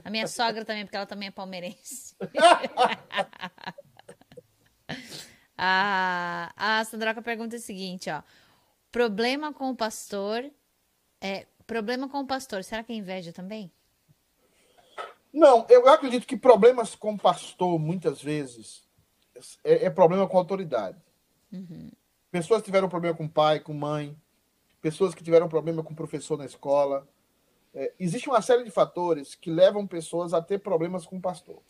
Speaker 2: A minha sogra também, porque ela também é palmeirense. (laughs) (laughs) a, a Sandroca pergunta o seguinte, ó. Problema com o pastor. É, problema com o pastor, será que é inveja também?
Speaker 1: Não, eu acredito que problemas com o pastor, muitas vezes, é, é problema com autoridade. Uhum. Pessoas tiveram problema com pai, com mãe, pessoas que tiveram problema com professor na escola. É, existe uma série de fatores que levam pessoas a ter problemas com o pastor.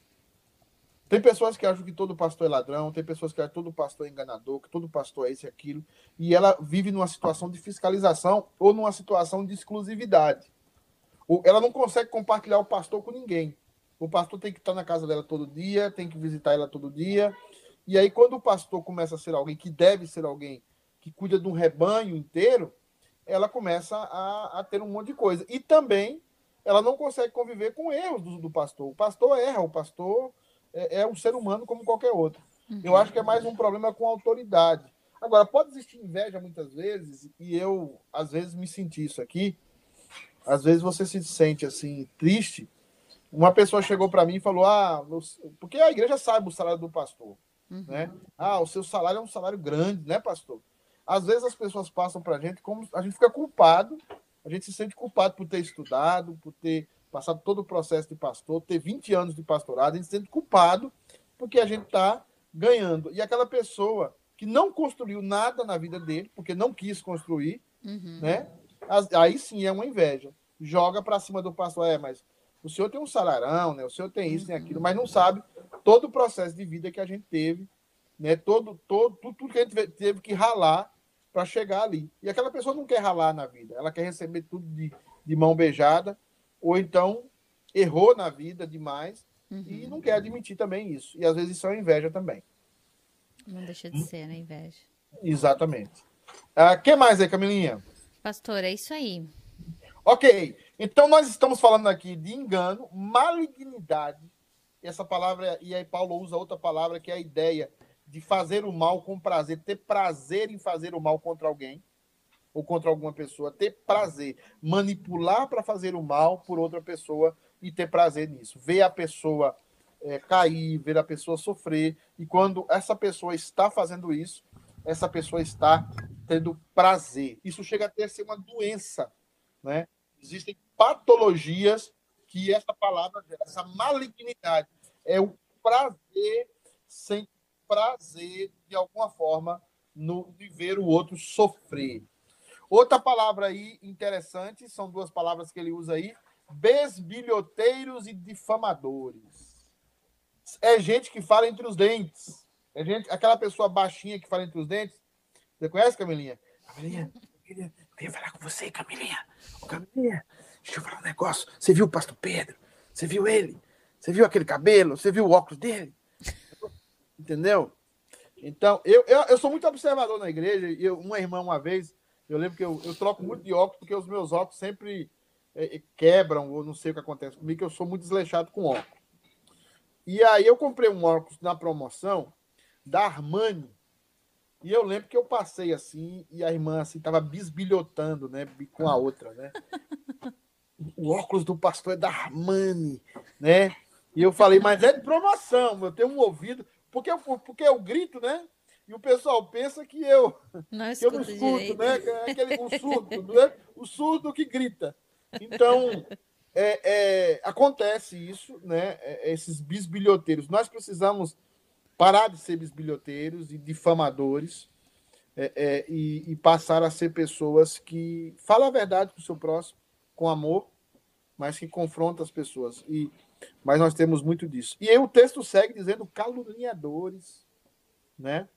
Speaker 1: Tem pessoas que acham que todo pastor é ladrão, tem pessoas que acham que todo pastor é enganador, que todo pastor é isso e aquilo, e ela vive numa situação de fiscalização ou numa situação de exclusividade. Ela não consegue compartilhar o pastor com ninguém. O pastor tem que estar na casa dela todo dia, tem que visitar ela todo dia. E aí, quando o pastor começa a ser alguém que deve ser alguém que cuida de um rebanho inteiro, ela começa a, a ter um monte de coisa. E também ela não consegue conviver com erros do, do pastor. O pastor erra, o pastor é, é um ser humano como qualquer outro. Uhum. Eu acho que é mais um problema com a autoridade. Agora, pode existir inveja muitas vezes, e eu, às vezes, me senti isso aqui. Às vezes você se sente assim, triste. Uma pessoa chegou para mim e falou: Ah, porque a igreja sabe o salário do pastor. Uhum. Né? Ah, o seu salário é um salário grande, né, pastor? Às vezes as pessoas passam para a gente como a gente fica culpado, a gente se sente culpado por ter estudado, por ter passado todo o processo de pastor, ter 20 anos de pastorado, a gente se sente culpado porque a gente está ganhando. E aquela pessoa que não construiu nada na vida dele, porque não quis construir, uhum. né? Aí sim é uma inveja. Joga para cima do pastor, é, mas o senhor tem um salarão, né? O senhor tem isso, tem aquilo, mas não sabe todo o processo de vida que a gente teve né? Todo, todo, tudo, tudo que a gente teve que ralar para chegar ali. E aquela pessoa não quer ralar na vida, ela quer receber tudo de, de mão beijada, ou então errou na vida demais uhum. e não quer admitir também isso. E às vezes isso é inveja também.
Speaker 2: Não deixa de ser, né? Inveja.
Speaker 1: Exatamente. O uh, que mais aí, Camilinha?
Speaker 2: Pastor, é isso aí.
Speaker 1: Ok. Então nós estamos falando aqui de engano, malignidade. Essa palavra, e aí Paulo usa outra palavra que é a ideia de fazer o mal com prazer, ter prazer em fazer o mal contra alguém ou contra alguma pessoa, ter prazer, manipular para fazer o mal por outra pessoa e ter prazer nisso. Ver a pessoa é, cair, ver a pessoa sofrer, e quando essa pessoa está fazendo isso, essa pessoa está tendo prazer. Isso chega a ter ser uma doença, né? Existem patologias que essa palavra essa malignidade é o prazer sem prazer de alguma forma no de ver o outro sofrer. Outra palavra aí interessante, são duas palavras que ele usa aí, besbilhoteiros e difamadores. É gente que fala entre os dentes. É gente, aquela pessoa baixinha que fala entre os dentes. Você conhece, Camilinha? Camilinha, queria, eu falar com você, Camilinha. Ô, Camilinha, deixa eu falar um negócio. Você viu o pastor Pedro? Você viu ele? Você viu aquele cabelo? Você viu o óculos dele? Entendeu? Então, eu, eu, eu sou muito observador na igreja. Eu, uma irmã, uma vez, eu lembro que eu, eu troco muito de óculos, porque os meus óculos sempre é, é, quebram, ou não sei o que acontece comigo, que eu sou muito desleixado com óculos. E aí eu comprei um óculos na promoção da Armani. E eu lembro que eu passei assim, e a irmã assim tava bisbilhotando, né, com a outra, né? O óculos do pastor é da Armani, né? E eu falei, mas é de promoção, eu tenho um ouvido, porque porque eu grito, né? E o pessoal pensa que eu
Speaker 2: não,
Speaker 1: que eu não escuto, né? É aquele, o surdo, (laughs) né? O surdo que grita. Então, é, é, acontece isso, né? É, esses bisbilhoteiros. Nós precisamos parar de ser bisbilhoteiros e difamadores é, é, e, e, passar a ser pessoas que falam a verdade com o seu próximo, com amor, mas que confrontam as pessoas. E, mas nós temos muito disso. E aí o texto segue dizendo caluniadores, né?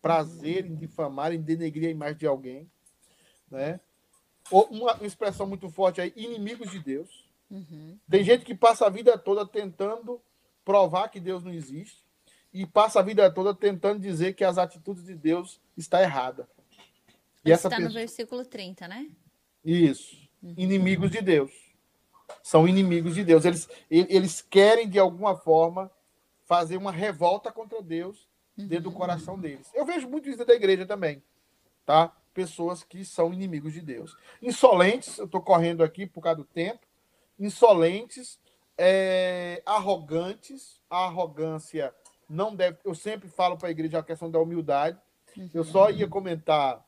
Speaker 1: Prazer em difamar, em denegrir a imagem de alguém, né? uma expressão muito forte aí, inimigos de Deus. Uhum. Tem gente que passa a vida toda tentando provar que Deus não existe e passa a vida toda tentando dizer que as atitudes de Deus está errada.
Speaker 2: E essa está pessoa... no versículo 30, né?
Speaker 1: Isso. Uhum. Inimigos de Deus. São inimigos de Deus. Eles, eles querem, de alguma forma, fazer uma revolta contra Deus dentro do uhum. coração deles. Eu vejo muito isso da igreja também. Tá? pessoas que são inimigos de Deus. Insolentes, eu estou correndo aqui por causa do tempo, insolentes, é, arrogantes, a arrogância não deve. Eu sempre falo para a igreja a questão da humildade. Eu só ia comentar,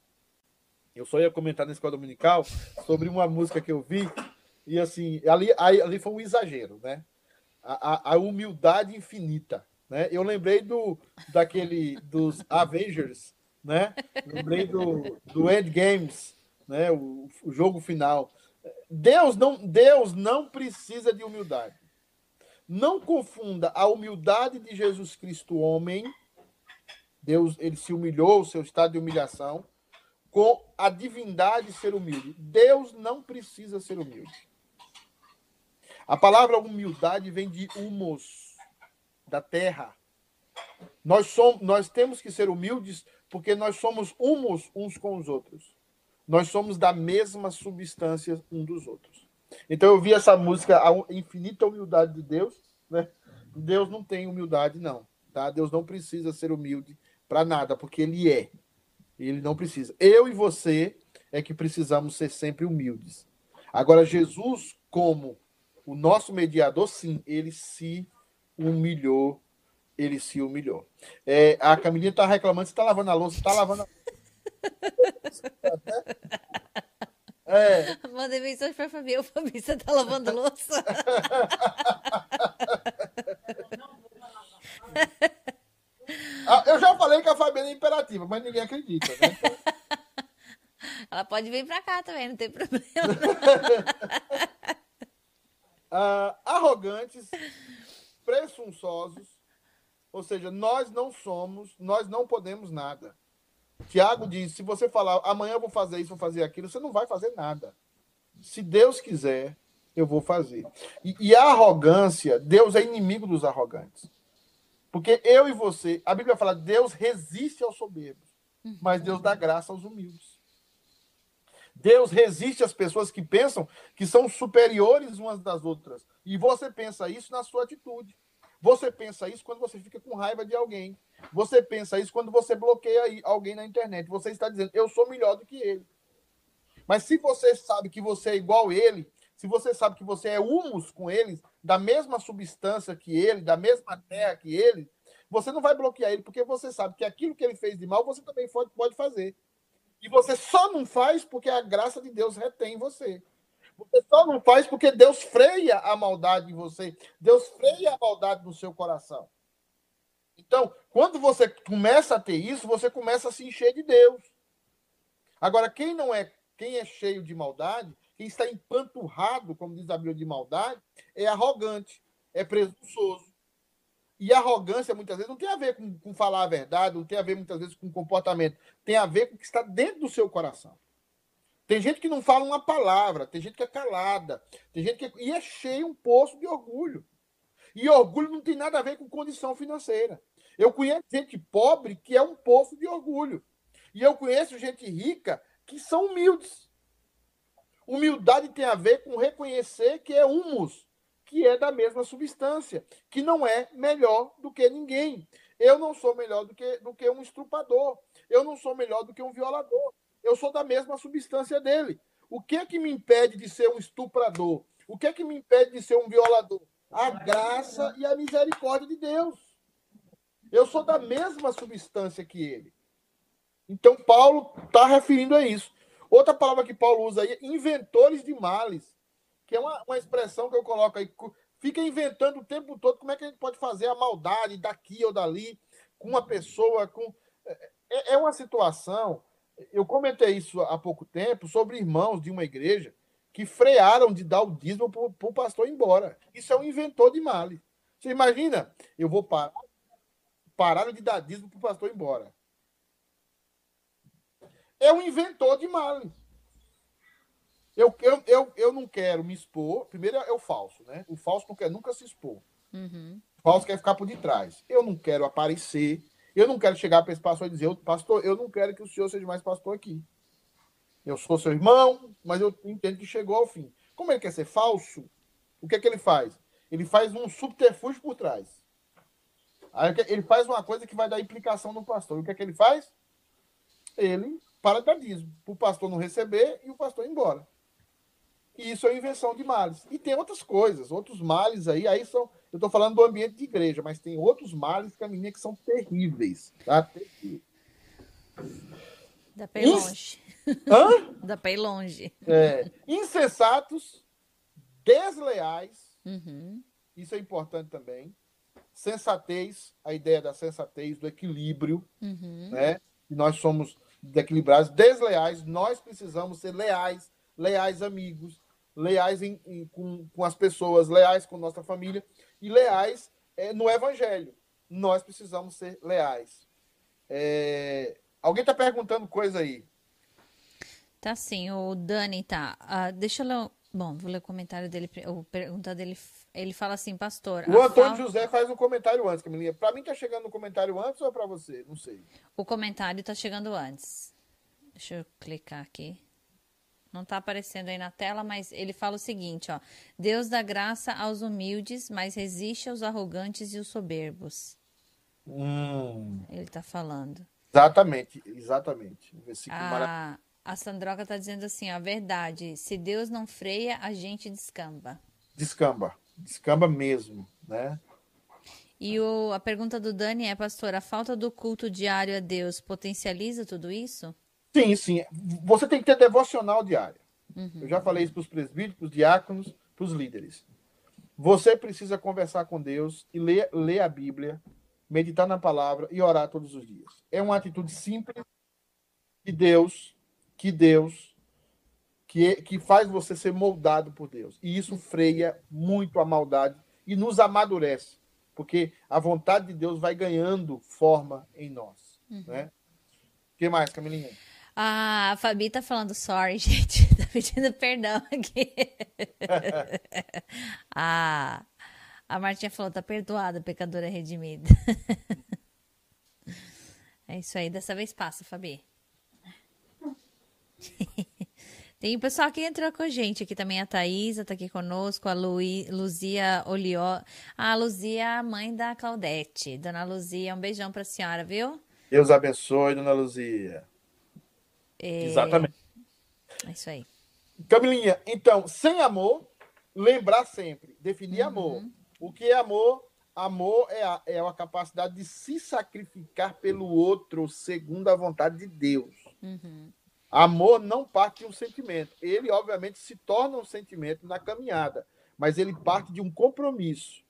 Speaker 1: eu só ia comentar na escola dominical sobre uma música que eu vi, e assim, ali, ali foi um exagero, né? A, a, a humildade infinita. Né? Eu lembrei do daquele dos Avengers né? Lembrei do, do Endgames, né? O, o jogo final. Deus não, Deus não precisa de humildade. Não confunda a humildade de Jesus Cristo, homem. Deus, ele se humilhou, o seu estado de humilhação, com a divindade ser humilde. Deus não precisa ser humilde. A palavra humildade vem de humus, da terra. Nós, somos, nós temos que ser humildes porque nós somos uns uns com os outros. Nós somos da mesma substância um dos outros. Então eu vi essa música, a infinita humildade de Deus, né? Deus não tem humildade, não. Tá? Deus não precisa ser humilde para nada, porque Ele é. Ele não precisa. Eu e você é que precisamos ser sempre humildes. Agora, Jesus, como o nosso mediador, sim, ele se humilhou ele se humilhou. É, a Camilinha está reclamando, você está lavando a louça, está lavando a (laughs)
Speaker 2: É. Mandei mensagem para a Fabi. Fabi, você está lavando a louça?
Speaker 1: ah, eu já falei que a Fabiana é imperativa, mas ninguém acredita, né?
Speaker 2: Ela pode vir para cá também, não tem problema. (laughs)
Speaker 1: ah, arrogantes, presunçosos, Ou seja, nós não somos, nós não podemos nada. Tiago diz: se você falar amanhã eu vou fazer isso, vou fazer aquilo, você não vai fazer nada. Se Deus quiser, eu vou fazer. E, e a arrogância, Deus é inimigo dos arrogantes. Porque eu e você, a Bíblia fala, Deus resiste aos soberbos, mas Deus dá graça aos humildes. Deus resiste às pessoas que pensam que são superiores umas das outras. E você pensa isso na sua atitude. Você pensa isso quando você fica com raiva de alguém. Você pensa isso quando você bloqueia alguém na internet. Você está dizendo, eu sou melhor do que ele. Mas se você sabe que você é igual a ele, se você sabe que você é humus com eles, da mesma substância que ele, da mesma terra que ele, você não vai bloquear ele, porque você sabe que aquilo que ele fez de mal, você também pode fazer. E você só não faz porque a graça de Deus retém você. Você só não faz porque Deus freia a maldade em você. Deus freia a maldade no seu coração. Então, quando você começa a ter isso, você começa a se encher de Deus. Agora, quem não é, quem é cheio de maldade, quem está empanturrado, como diz a Bíblia, de maldade, é arrogante, é presunçoso. E arrogância, muitas vezes, não tem a ver com, com falar a verdade, não tem a ver, muitas vezes, com comportamento. Tem a ver com o que está dentro do seu coração. Tem gente que não fala uma palavra, tem gente que é calada, tem gente que é... e é cheio um poço de orgulho. E orgulho não tem nada a ver com condição financeira. Eu conheço gente pobre que é um poço de orgulho. E eu conheço gente rica que são humildes. Humildade tem a ver com reconhecer que é humus, que é da mesma substância, que não é melhor do que ninguém. Eu não sou melhor do que, do que um estrupador. Eu não sou melhor do que um violador. Eu sou da mesma substância dele. O que é que me impede de ser um estuprador? O que é que me impede de ser um violador? A graça e a misericórdia de Deus. Eu sou da mesma substância que ele. Então, Paulo está referindo a isso. Outra palavra que Paulo usa aí é inventores de males, que é uma, uma expressão que eu coloco aí. Fica inventando o tempo todo como é que a gente pode fazer a maldade daqui ou dali com uma pessoa. com É, é, é uma situação eu comentei isso há pouco tempo sobre irmãos de uma igreja que frearam de dar o dízimo para o pastor ir embora. Isso é um inventor de males. Você imagina? Eu vou parar, pararam de dar dízimo para o pastor ir embora. É um inventor de males. Eu, eu, eu, eu não quero me expor. Primeiro é o falso, né? O falso não quer nunca se expor. Uhum. O falso quer ficar por detrás. Eu não quero aparecer. Eu não quero chegar para esse pastor e dizer, pastor, eu não quero que o senhor seja mais pastor aqui. Eu sou seu irmão, mas eu entendo que chegou ao fim. Como ele quer ser falso, o que é que ele faz? Ele faz um subterfúgio por trás. Aí ele faz uma coisa que vai dar implicação no pastor. E o que é que ele faz? Ele para de dar dízimo. Para o pastor não receber e o pastor ir embora. E isso é invenção de males. E tem outras coisas, outros males aí, aí são. Eu estou falando do ambiente de igreja, mas tem outros males caminhos que são terríveis. Tá?
Speaker 2: Dá para ir longe.
Speaker 1: Hã? (laughs)
Speaker 2: Dá para ir longe.
Speaker 1: É, insensatos, desleais. Uhum. Isso é importante também. Sensatez, a ideia da sensatez, do equilíbrio, uhum. né? nós somos equilibrados, desleais, nós precisamos ser leais, leais amigos, leais em, em, com, com as pessoas, leais com nossa família e leais é, no Evangelho. Nós precisamos ser leais. É... Alguém está perguntando coisa aí?
Speaker 2: Tá sim, o Dani tá. Uh, deixa eu ler. Bom, vou ler o comentário dele. O pergunta dele. Ele fala assim, pastor.
Speaker 1: O Antônio José faz um comentário antes, Camilinha. Para mim tá chegando o um comentário antes ou é para você? Não sei.
Speaker 2: O comentário tá chegando antes. Deixa eu clicar aqui. Não está aparecendo aí na tela, mas ele fala o seguinte, ó: Deus dá graça aos humildes, mas resiste aos arrogantes e os soberbos.
Speaker 1: Hum.
Speaker 2: Ele está falando.
Speaker 1: Exatamente, exatamente.
Speaker 2: a, a Sandroca está dizendo assim, a verdade, se Deus não freia, a gente descamba.
Speaker 1: Descamba, descamba mesmo, né?
Speaker 2: E o, a pergunta do Dani é, pastor, a falta do culto diário a Deus potencializa tudo isso?
Speaker 1: Sim, sim. Você tem que ter devocional diário. Uhum. Eu já falei isso para os presbíteros, para os diáconos, para os líderes. Você precisa conversar com Deus e ler, ler a Bíblia, meditar na palavra e orar todos os dias. É uma atitude simples que Deus, que Deus, que, que faz você ser moldado por Deus. E isso freia muito a maldade e nos amadurece. porque a vontade de Deus vai ganhando forma em nós. Uhum. Né? O que mais, Camilinha?
Speaker 2: A Fabi tá falando sorry, (laughs) gente. Tá pedindo perdão aqui. (laughs) a, a Martinha falou, tá perdoada, pecadora redimida. (laughs) é isso aí, dessa vez passa, Fabi. Tem o pessoal que entrou com a gente aqui também, a Thaisa tá aqui conosco, a Lui, Luzia Olió. A Luzia, mãe da Claudete. Dona Luzia, um beijão pra senhora, viu?
Speaker 1: Deus abençoe, Dona Luzia. É... Exatamente.
Speaker 2: É isso aí.
Speaker 1: Camilinha, então, sem amor, lembrar sempre, definir uhum. amor. O que é amor? Amor é a, é a capacidade de se sacrificar pelo outro segundo a vontade de Deus. Uhum. Amor não parte de um sentimento. Ele, obviamente, se torna um sentimento na caminhada, mas ele parte de um compromisso.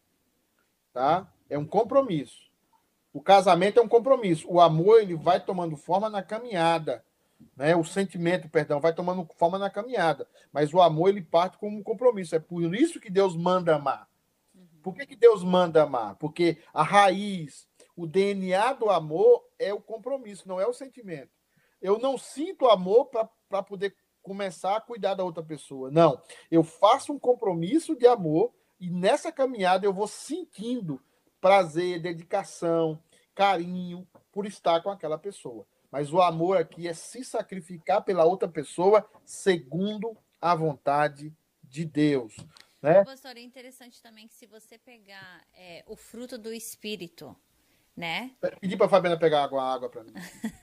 Speaker 1: Tá? É um compromisso. O casamento é um compromisso. O amor ele vai tomando forma na caminhada. Né? O sentimento, perdão, vai tomando forma na caminhada. Mas o amor ele parte como um compromisso. É por isso que Deus manda amar. Por que, que Deus manda amar? Porque a raiz, o DNA do amor é o compromisso, não é o sentimento eu não sinto amor para poder começar a cuidar da outra pessoa. Não. Eu faço um compromisso de amor e nessa caminhada eu vou sentindo prazer, dedicação, carinho por estar com aquela pessoa. Mas o amor aqui é se sacrificar pela outra pessoa segundo a vontade de Deus. Né?
Speaker 2: Pastor, é interessante também que se você pegar é, o fruto do Espírito, né?
Speaker 1: Pedi para a Fabiana pegar água, água para mim. (laughs)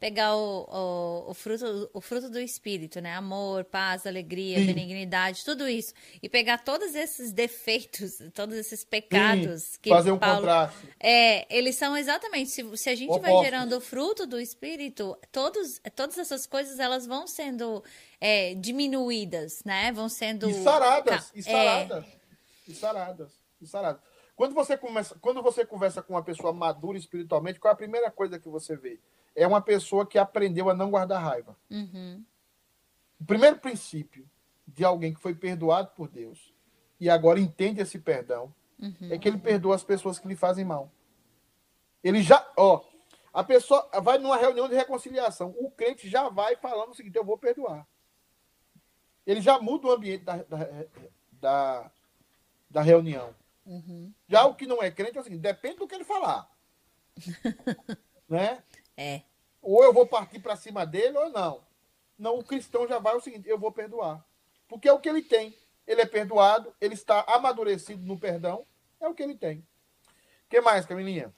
Speaker 2: pegar o, o, o, fruto, o fruto do espírito, né? Amor, paz, alegria, Sim. benignidade, tudo isso. E pegar todos esses defeitos, todos esses pecados Sim. que
Speaker 1: fazer um Paulo, contraste.
Speaker 2: É, eles são exatamente, se, se a gente Opostos. vai gerando o fruto do espírito, todos, todas essas coisas elas vão sendo é, diminuídas, né? Vão sendo
Speaker 1: e saradas, e saradas, é... e saradas, e saradas. Quando você, começa, quando você conversa com uma pessoa madura espiritualmente, qual é a primeira coisa que você vê? É uma pessoa que aprendeu a não guardar raiva. Uhum. O primeiro princípio de alguém que foi perdoado por Deus e agora entende esse perdão uhum. é que ele perdoa as pessoas que lhe fazem mal. Ele já, ó, a pessoa vai numa reunião de reconciliação, o crente já vai falando o seguinte: eu vou perdoar. Ele já muda o ambiente da, da, da, da reunião. Uhum. Já o que não é crente é o seguinte: depende do que ele falar. (laughs) né?
Speaker 2: É.
Speaker 1: Ou eu vou partir para cima dele ou não. Não, o cristão já vai o seguinte: eu vou perdoar. Porque é o que ele tem. Ele é perdoado, ele está amadurecido no perdão, é o que ele tem. O que mais, Camilinha?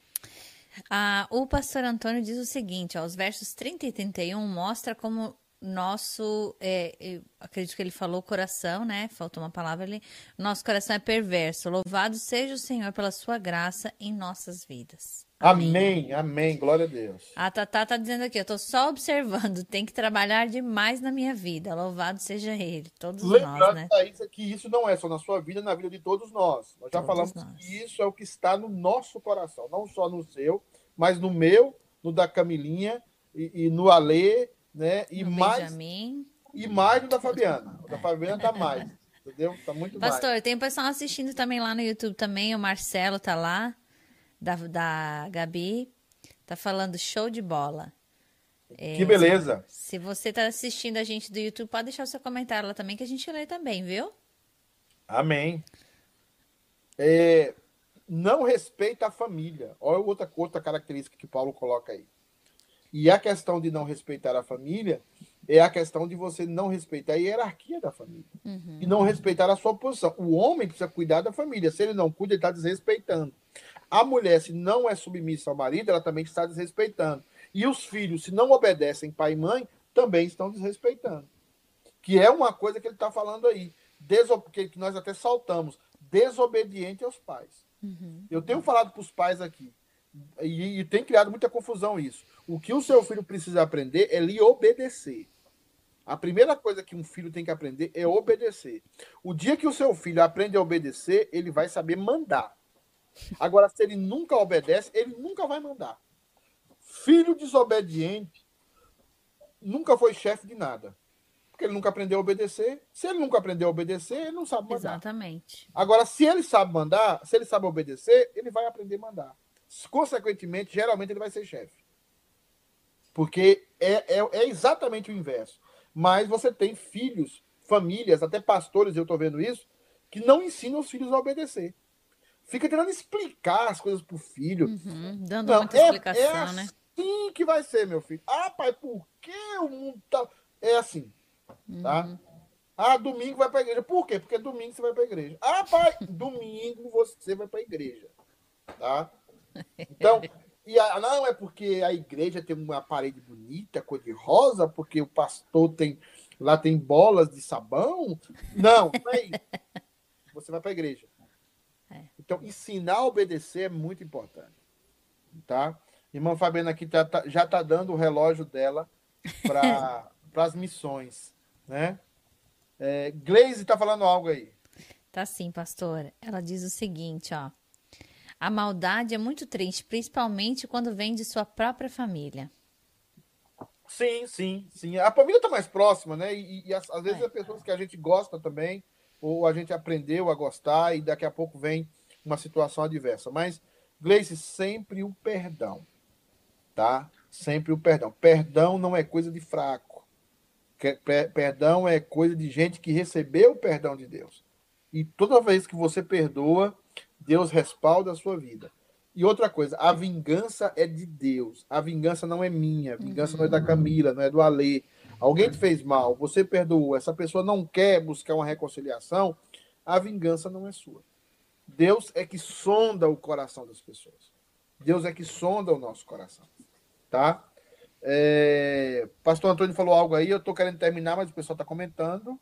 Speaker 2: Ah, o pastor Antônio diz o seguinte: ó, os versos 30 e 31 mostra como nosso, é, acredito que ele falou coração, né? Faltou uma palavra ali. Nosso coração é perverso. Louvado seja o Senhor pela sua graça em nossas vidas.
Speaker 1: Amém, amém, glória a Deus.
Speaker 2: A Tatá tá dizendo aqui, eu tô só observando, (laughs) tem que trabalhar demais na minha vida. Louvado seja ele, todos Lembrando, nós, né?
Speaker 1: Thaís, que isso não é só na sua vida, na vida de todos nós. Nós já todos falamos nós. que isso é o que está no nosso coração, não só no seu, mas no meu, no da Camilinha e, e no Alê, né? E
Speaker 2: no
Speaker 1: mais
Speaker 2: Benjamin.
Speaker 1: e mais no da (laughs) Fabiana. O da Fabiana tá mais, entendeu? Tá muito
Speaker 2: Pastor,
Speaker 1: mais.
Speaker 2: tem pessoal assistindo também lá no YouTube também, o Marcelo tá lá da, da Gabi. Tá falando show de bola.
Speaker 1: É, que beleza.
Speaker 2: Se, se você tá assistindo a gente do YouTube, pode deixar o seu comentário lá também, que a gente lê também, viu?
Speaker 1: Amém. É, não respeita a família. Olha outra, outra característica que Paulo coloca aí. E a questão de não respeitar a família é a questão de você não respeitar a hierarquia da família. Uhum. E não respeitar a sua posição. O homem precisa cuidar da família. Se ele não cuida, ele está desrespeitando. A mulher, se não é submissa ao marido, ela também está desrespeitando. E os filhos, se não obedecem pai e mãe, também estão desrespeitando. Que é uma coisa que ele está falando aí. Deso... Que nós até saltamos. Desobediente aos pais. Uhum. Eu tenho falado para os pais aqui. E, e tem criado muita confusão isso. O que o seu filho precisa aprender é lhe obedecer. A primeira coisa que um filho tem que aprender é obedecer. O dia que o seu filho aprende a obedecer, ele vai saber mandar. Agora, se ele nunca obedece, ele nunca vai mandar. Filho desobediente nunca foi chefe de nada. Por porque ele nunca aprendeu a obedecer. Se ele nunca aprendeu a obedecer, ele não sabe mandar.
Speaker 2: Exatamente.
Speaker 1: Agora, se ele sabe mandar, se ele sabe obedecer, ele vai aprender a mandar. Consequentemente, geralmente ele vai ser chefe. Porque é, é, é exatamente o inverso. Mas você tem filhos, famílias, até pastores, eu estou vendo isso, que não ensinam os filhos a obedecer. Fica tentando explicar as coisas pro filho.
Speaker 2: Uhum, dando não, muita é, explicação,
Speaker 1: é
Speaker 2: né?
Speaker 1: assim que vai ser, meu filho. Ah, pai, por que o mundo tá. É assim. Tá? Uhum. Ah, domingo vai para a igreja. Por quê? Porque domingo você vai para a igreja. Ah, pai, (laughs) domingo você vai para a igreja. Tá? (laughs) Então, e a, não é porque a igreja tem uma parede bonita, cor de rosa, porque o pastor tem lá tem bolas de sabão. Não, não é. (laughs) Você vai para a igreja. Então, ensinar a obedecer é muito importante. Tá? Irmã Fabiana aqui tá, tá, já está dando o relógio dela para (laughs) as missões. Né? É, Glaze está falando algo aí.
Speaker 2: Tá sim, pastor. Ela diz o seguinte, ó. A maldade é muito triste, principalmente quando vem de sua própria família.
Speaker 1: Sim, sim, sim. A família está mais próxima, né? E, e às, às, vezes é. é pessoas que a gente gosta também, ou a gente aprendeu a gostar, e daqui a pouco vem uma situação adversa. Mas, Gleice, sempre o perdão, tá? Sempre o perdão. Perdão não é coisa de fraco. Perdão é coisa de gente que recebeu o perdão de Deus. E toda vez que você perdoa, Deus respalda a sua vida. E outra coisa, a vingança é de Deus. A vingança não é minha. A vingança uhum. não é da uhum. Camila, não é do Alê. Alguém te fez mal, você perdoou, essa pessoa não quer buscar uma reconciliação, a vingança não é sua. Deus é que sonda o coração das pessoas. Deus é que sonda o nosso coração. Tá? É... Pastor Antônio falou algo aí, eu estou querendo terminar, mas o pessoal está comentando.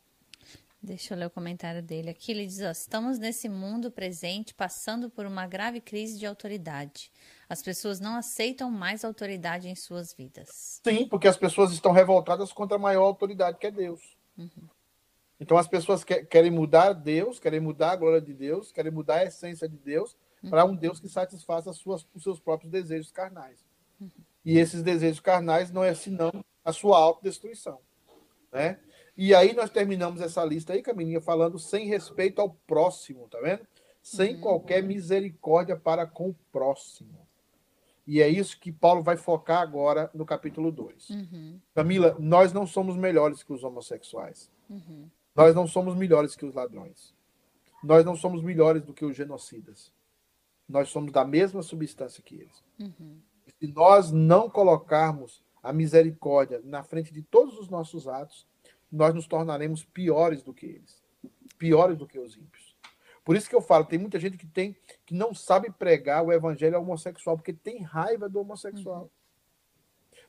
Speaker 2: Deixa eu ler o comentário dele aqui. Ele diz: ó, estamos nesse mundo presente passando por uma grave crise de autoridade. As pessoas não aceitam mais autoridade em suas vidas.
Speaker 1: Sim, porque as pessoas estão revoltadas contra a maior autoridade que é Deus. Uhum. Então as pessoas que, querem mudar Deus, querem mudar a glória de Deus, querem mudar a essência de Deus uhum. para um Deus que satisfaça suas, os seus próprios desejos carnais. Uhum. E esses desejos carnais não é senão a sua autodestruição. Né? E aí nós terminamos essa lista aí, Camininha, falando sem respeito ao próximo, tá vendo? Sem uhum. qualquer misericórdia para com o próximo. E é isso que Paulo vai focar agora no capítulo 2. Uhum. Camila, nós não somos melhores que os homossexuais. Uhum. Nós não somos melhores que os ladrões. Nós não somos melhores do que os genocidas. Nós somos da mesma substância que eles. Uhum. Se nós não colocarmos a misericórdia na frente de todos os nossos atos, nós nos tornaremos piores do que eles, piores do que os ímpios. Por isso que eu falo, tem muita gente que tem que não sabe pregar o evangelho homossexual porque tem raiva do homossexual. Uhum.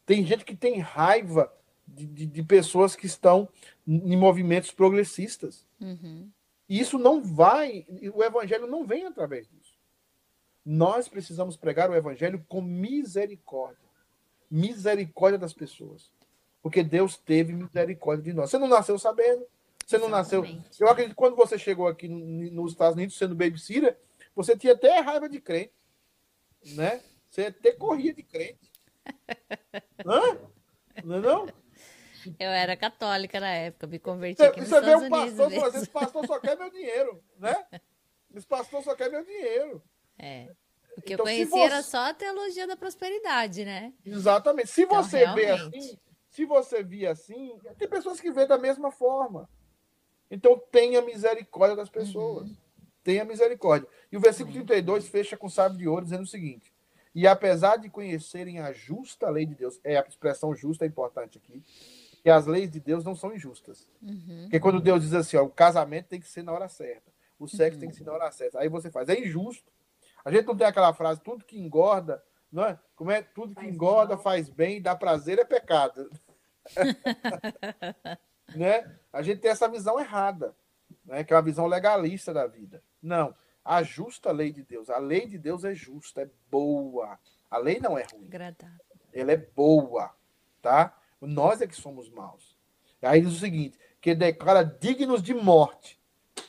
Speaker 1: Tem gente que tem raiva de, de, pessoas que estão em movimentos progressistas. Uhum. E isso não vai, o evangelho não vem através disso. Nós precisamos pregar o evangelho com misericórdia. Misericórdia das pessoas. Porque Deus teve misericórdia de nós. Você não nasceu sabendo. Você não Exatamente. nasceu. Eu acredito que quando você chegou aqui nos Estados Unidos sendo babysitter, você tinha até raiva de crente. Né? Você até corria de crente. (laughs) Hã? Não é não?
Speaker 2: Eu era católica na época, me converti você, aqui nos você
Speaker 1: Estados vê um pastor, Unidos esse pastor só quer meu dinheiro, né? Esse pastor só quer meu dinheiro.
Speaker 2: É. O que então, eu conhecia você... era só a teologia da prosperidade, né?
Speaker 1: Exatamente. Se então, você realmente... vê assim, se você via assim, tem pessoas que vê da mesma forma. Então tenha misericórdia das pessoas. Uhum. Tenha misericórdia. E o versículo 32 fecha com chave de ouro dizendo o seguinte: E apesar de conhecerem a justa lei de Deus, é a expressão justa é importante aqui, que as leis de Deus não são injustas. Uhum. Porque quando Deus diz assim, ó, o casamento tem que ser na hora certa, o sexo uhum. tem que ser na hora certa. Aí você faz, é injusto. A gente não tem aquela frase, tudo que engorda não é? Como é tudo que engorda, faz bem, dá prazer, é pecado. (laughs) né? A gente tem essa visão errada, né? que é uma visão legalista da vida. Não. A justa lei de Deus. A lei de Deus é justa, é boa. A lei não é ruim.
Speaker 2: Agradável.
Speaker 1: Ela é boa, tá? Nós é que somos maus. Aí diz o seguinte, que declara dignos de morte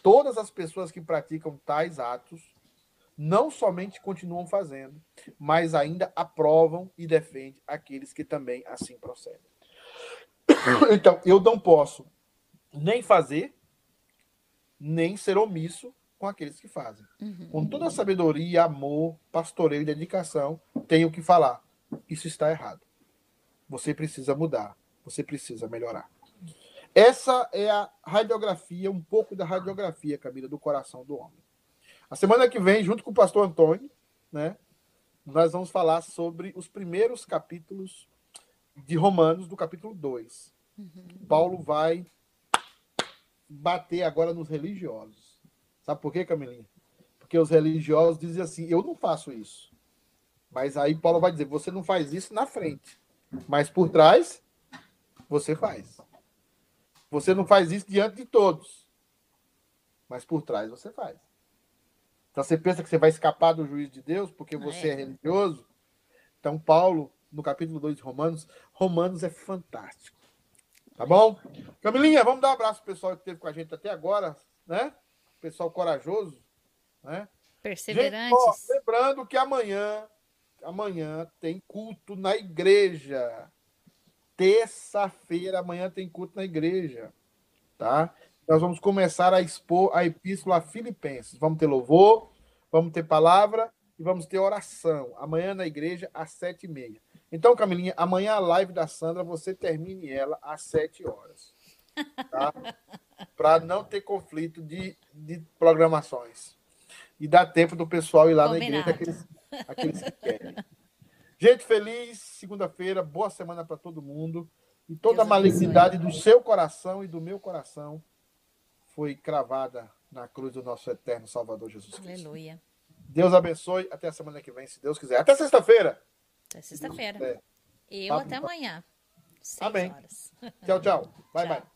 Speaker 1: todas as pessoas que praticam tais atos não somente continuam fazendo, mas ainda aprovam e defendem aqueles que também assim procedem. (coughs) Então, eu não posso nem fazer, nem ser omisso com aqueles que fazem. Uhum. Com toda a sabedoria, amor, pastoreio e dedicação, tenho que falar. Isso está errado. Você precisa mudar. Você precisa melhorar. Essa é a radiografia, um pouco da radiografia, Camila, do coração do homem. A semana que vem, junto com o pastor Antônio, né, nós vamos falar sobre os primeiros capítulos de Romanos, do capítulo 2. Uhum. Paulo vai bater agora nos religiosos. Sabe por quê, Camilinha? Porque os religiosos dizem assim: eu não faço isso. Mas aí Paulo vai dizer: você não faz isso na frente, mas por trás, você faz. Você não faz isso diante de todos, mas por trás você faz. Então você pensa que você vai escapar do juízo de Deus porque você é, é religioso? Então, Paulo, no capítulo 2 de Romanos, Romanos é fantástico. Tá bom? Camilinha, vamos dar um abraço pro pessoal que esteve com a gente até agora, né? Pessoal corajoso, né?
Speaker 2: Perseverantes. Gente, ó,
Speaker 1: lembrando que amanhã, amanhã tem culto na igreja. Terça-feira, amanhã tem culto na igreja, tá? Nós vamos começar a expor a epístola a Filipenses. Vamos ter louvor, vamos ter palavra e vamos ter oração. Amanhã na igreja, às sete e meia. Então, Camilinha, amanhã a live da Sandra, você termine ela às 7 horas. Tá? (laughs) Para não ter conflito de, de programações. E dar tempo do pessoal ir lá Combinado. na igreja, aqueles, aqueles que querem. Gente, feliz segunda-feira, boa semana para todo mundo. E toda Deus a malignidade do seu coração e do meu coração foi cravada na cruz do nosso eterno Salvador Jesus Cristo.
Speaker 2: Aleluia.
Speaker 1: Deus abençoe. Até a semana que vem, se Deus quiser. Até sexta-feira.
Speaker 2: Até sexta-feira. Eu tá até amanhã.
Speaker 1: Amém. Horas. Tchau, tchau. (laughs) Bye, tchau. bye.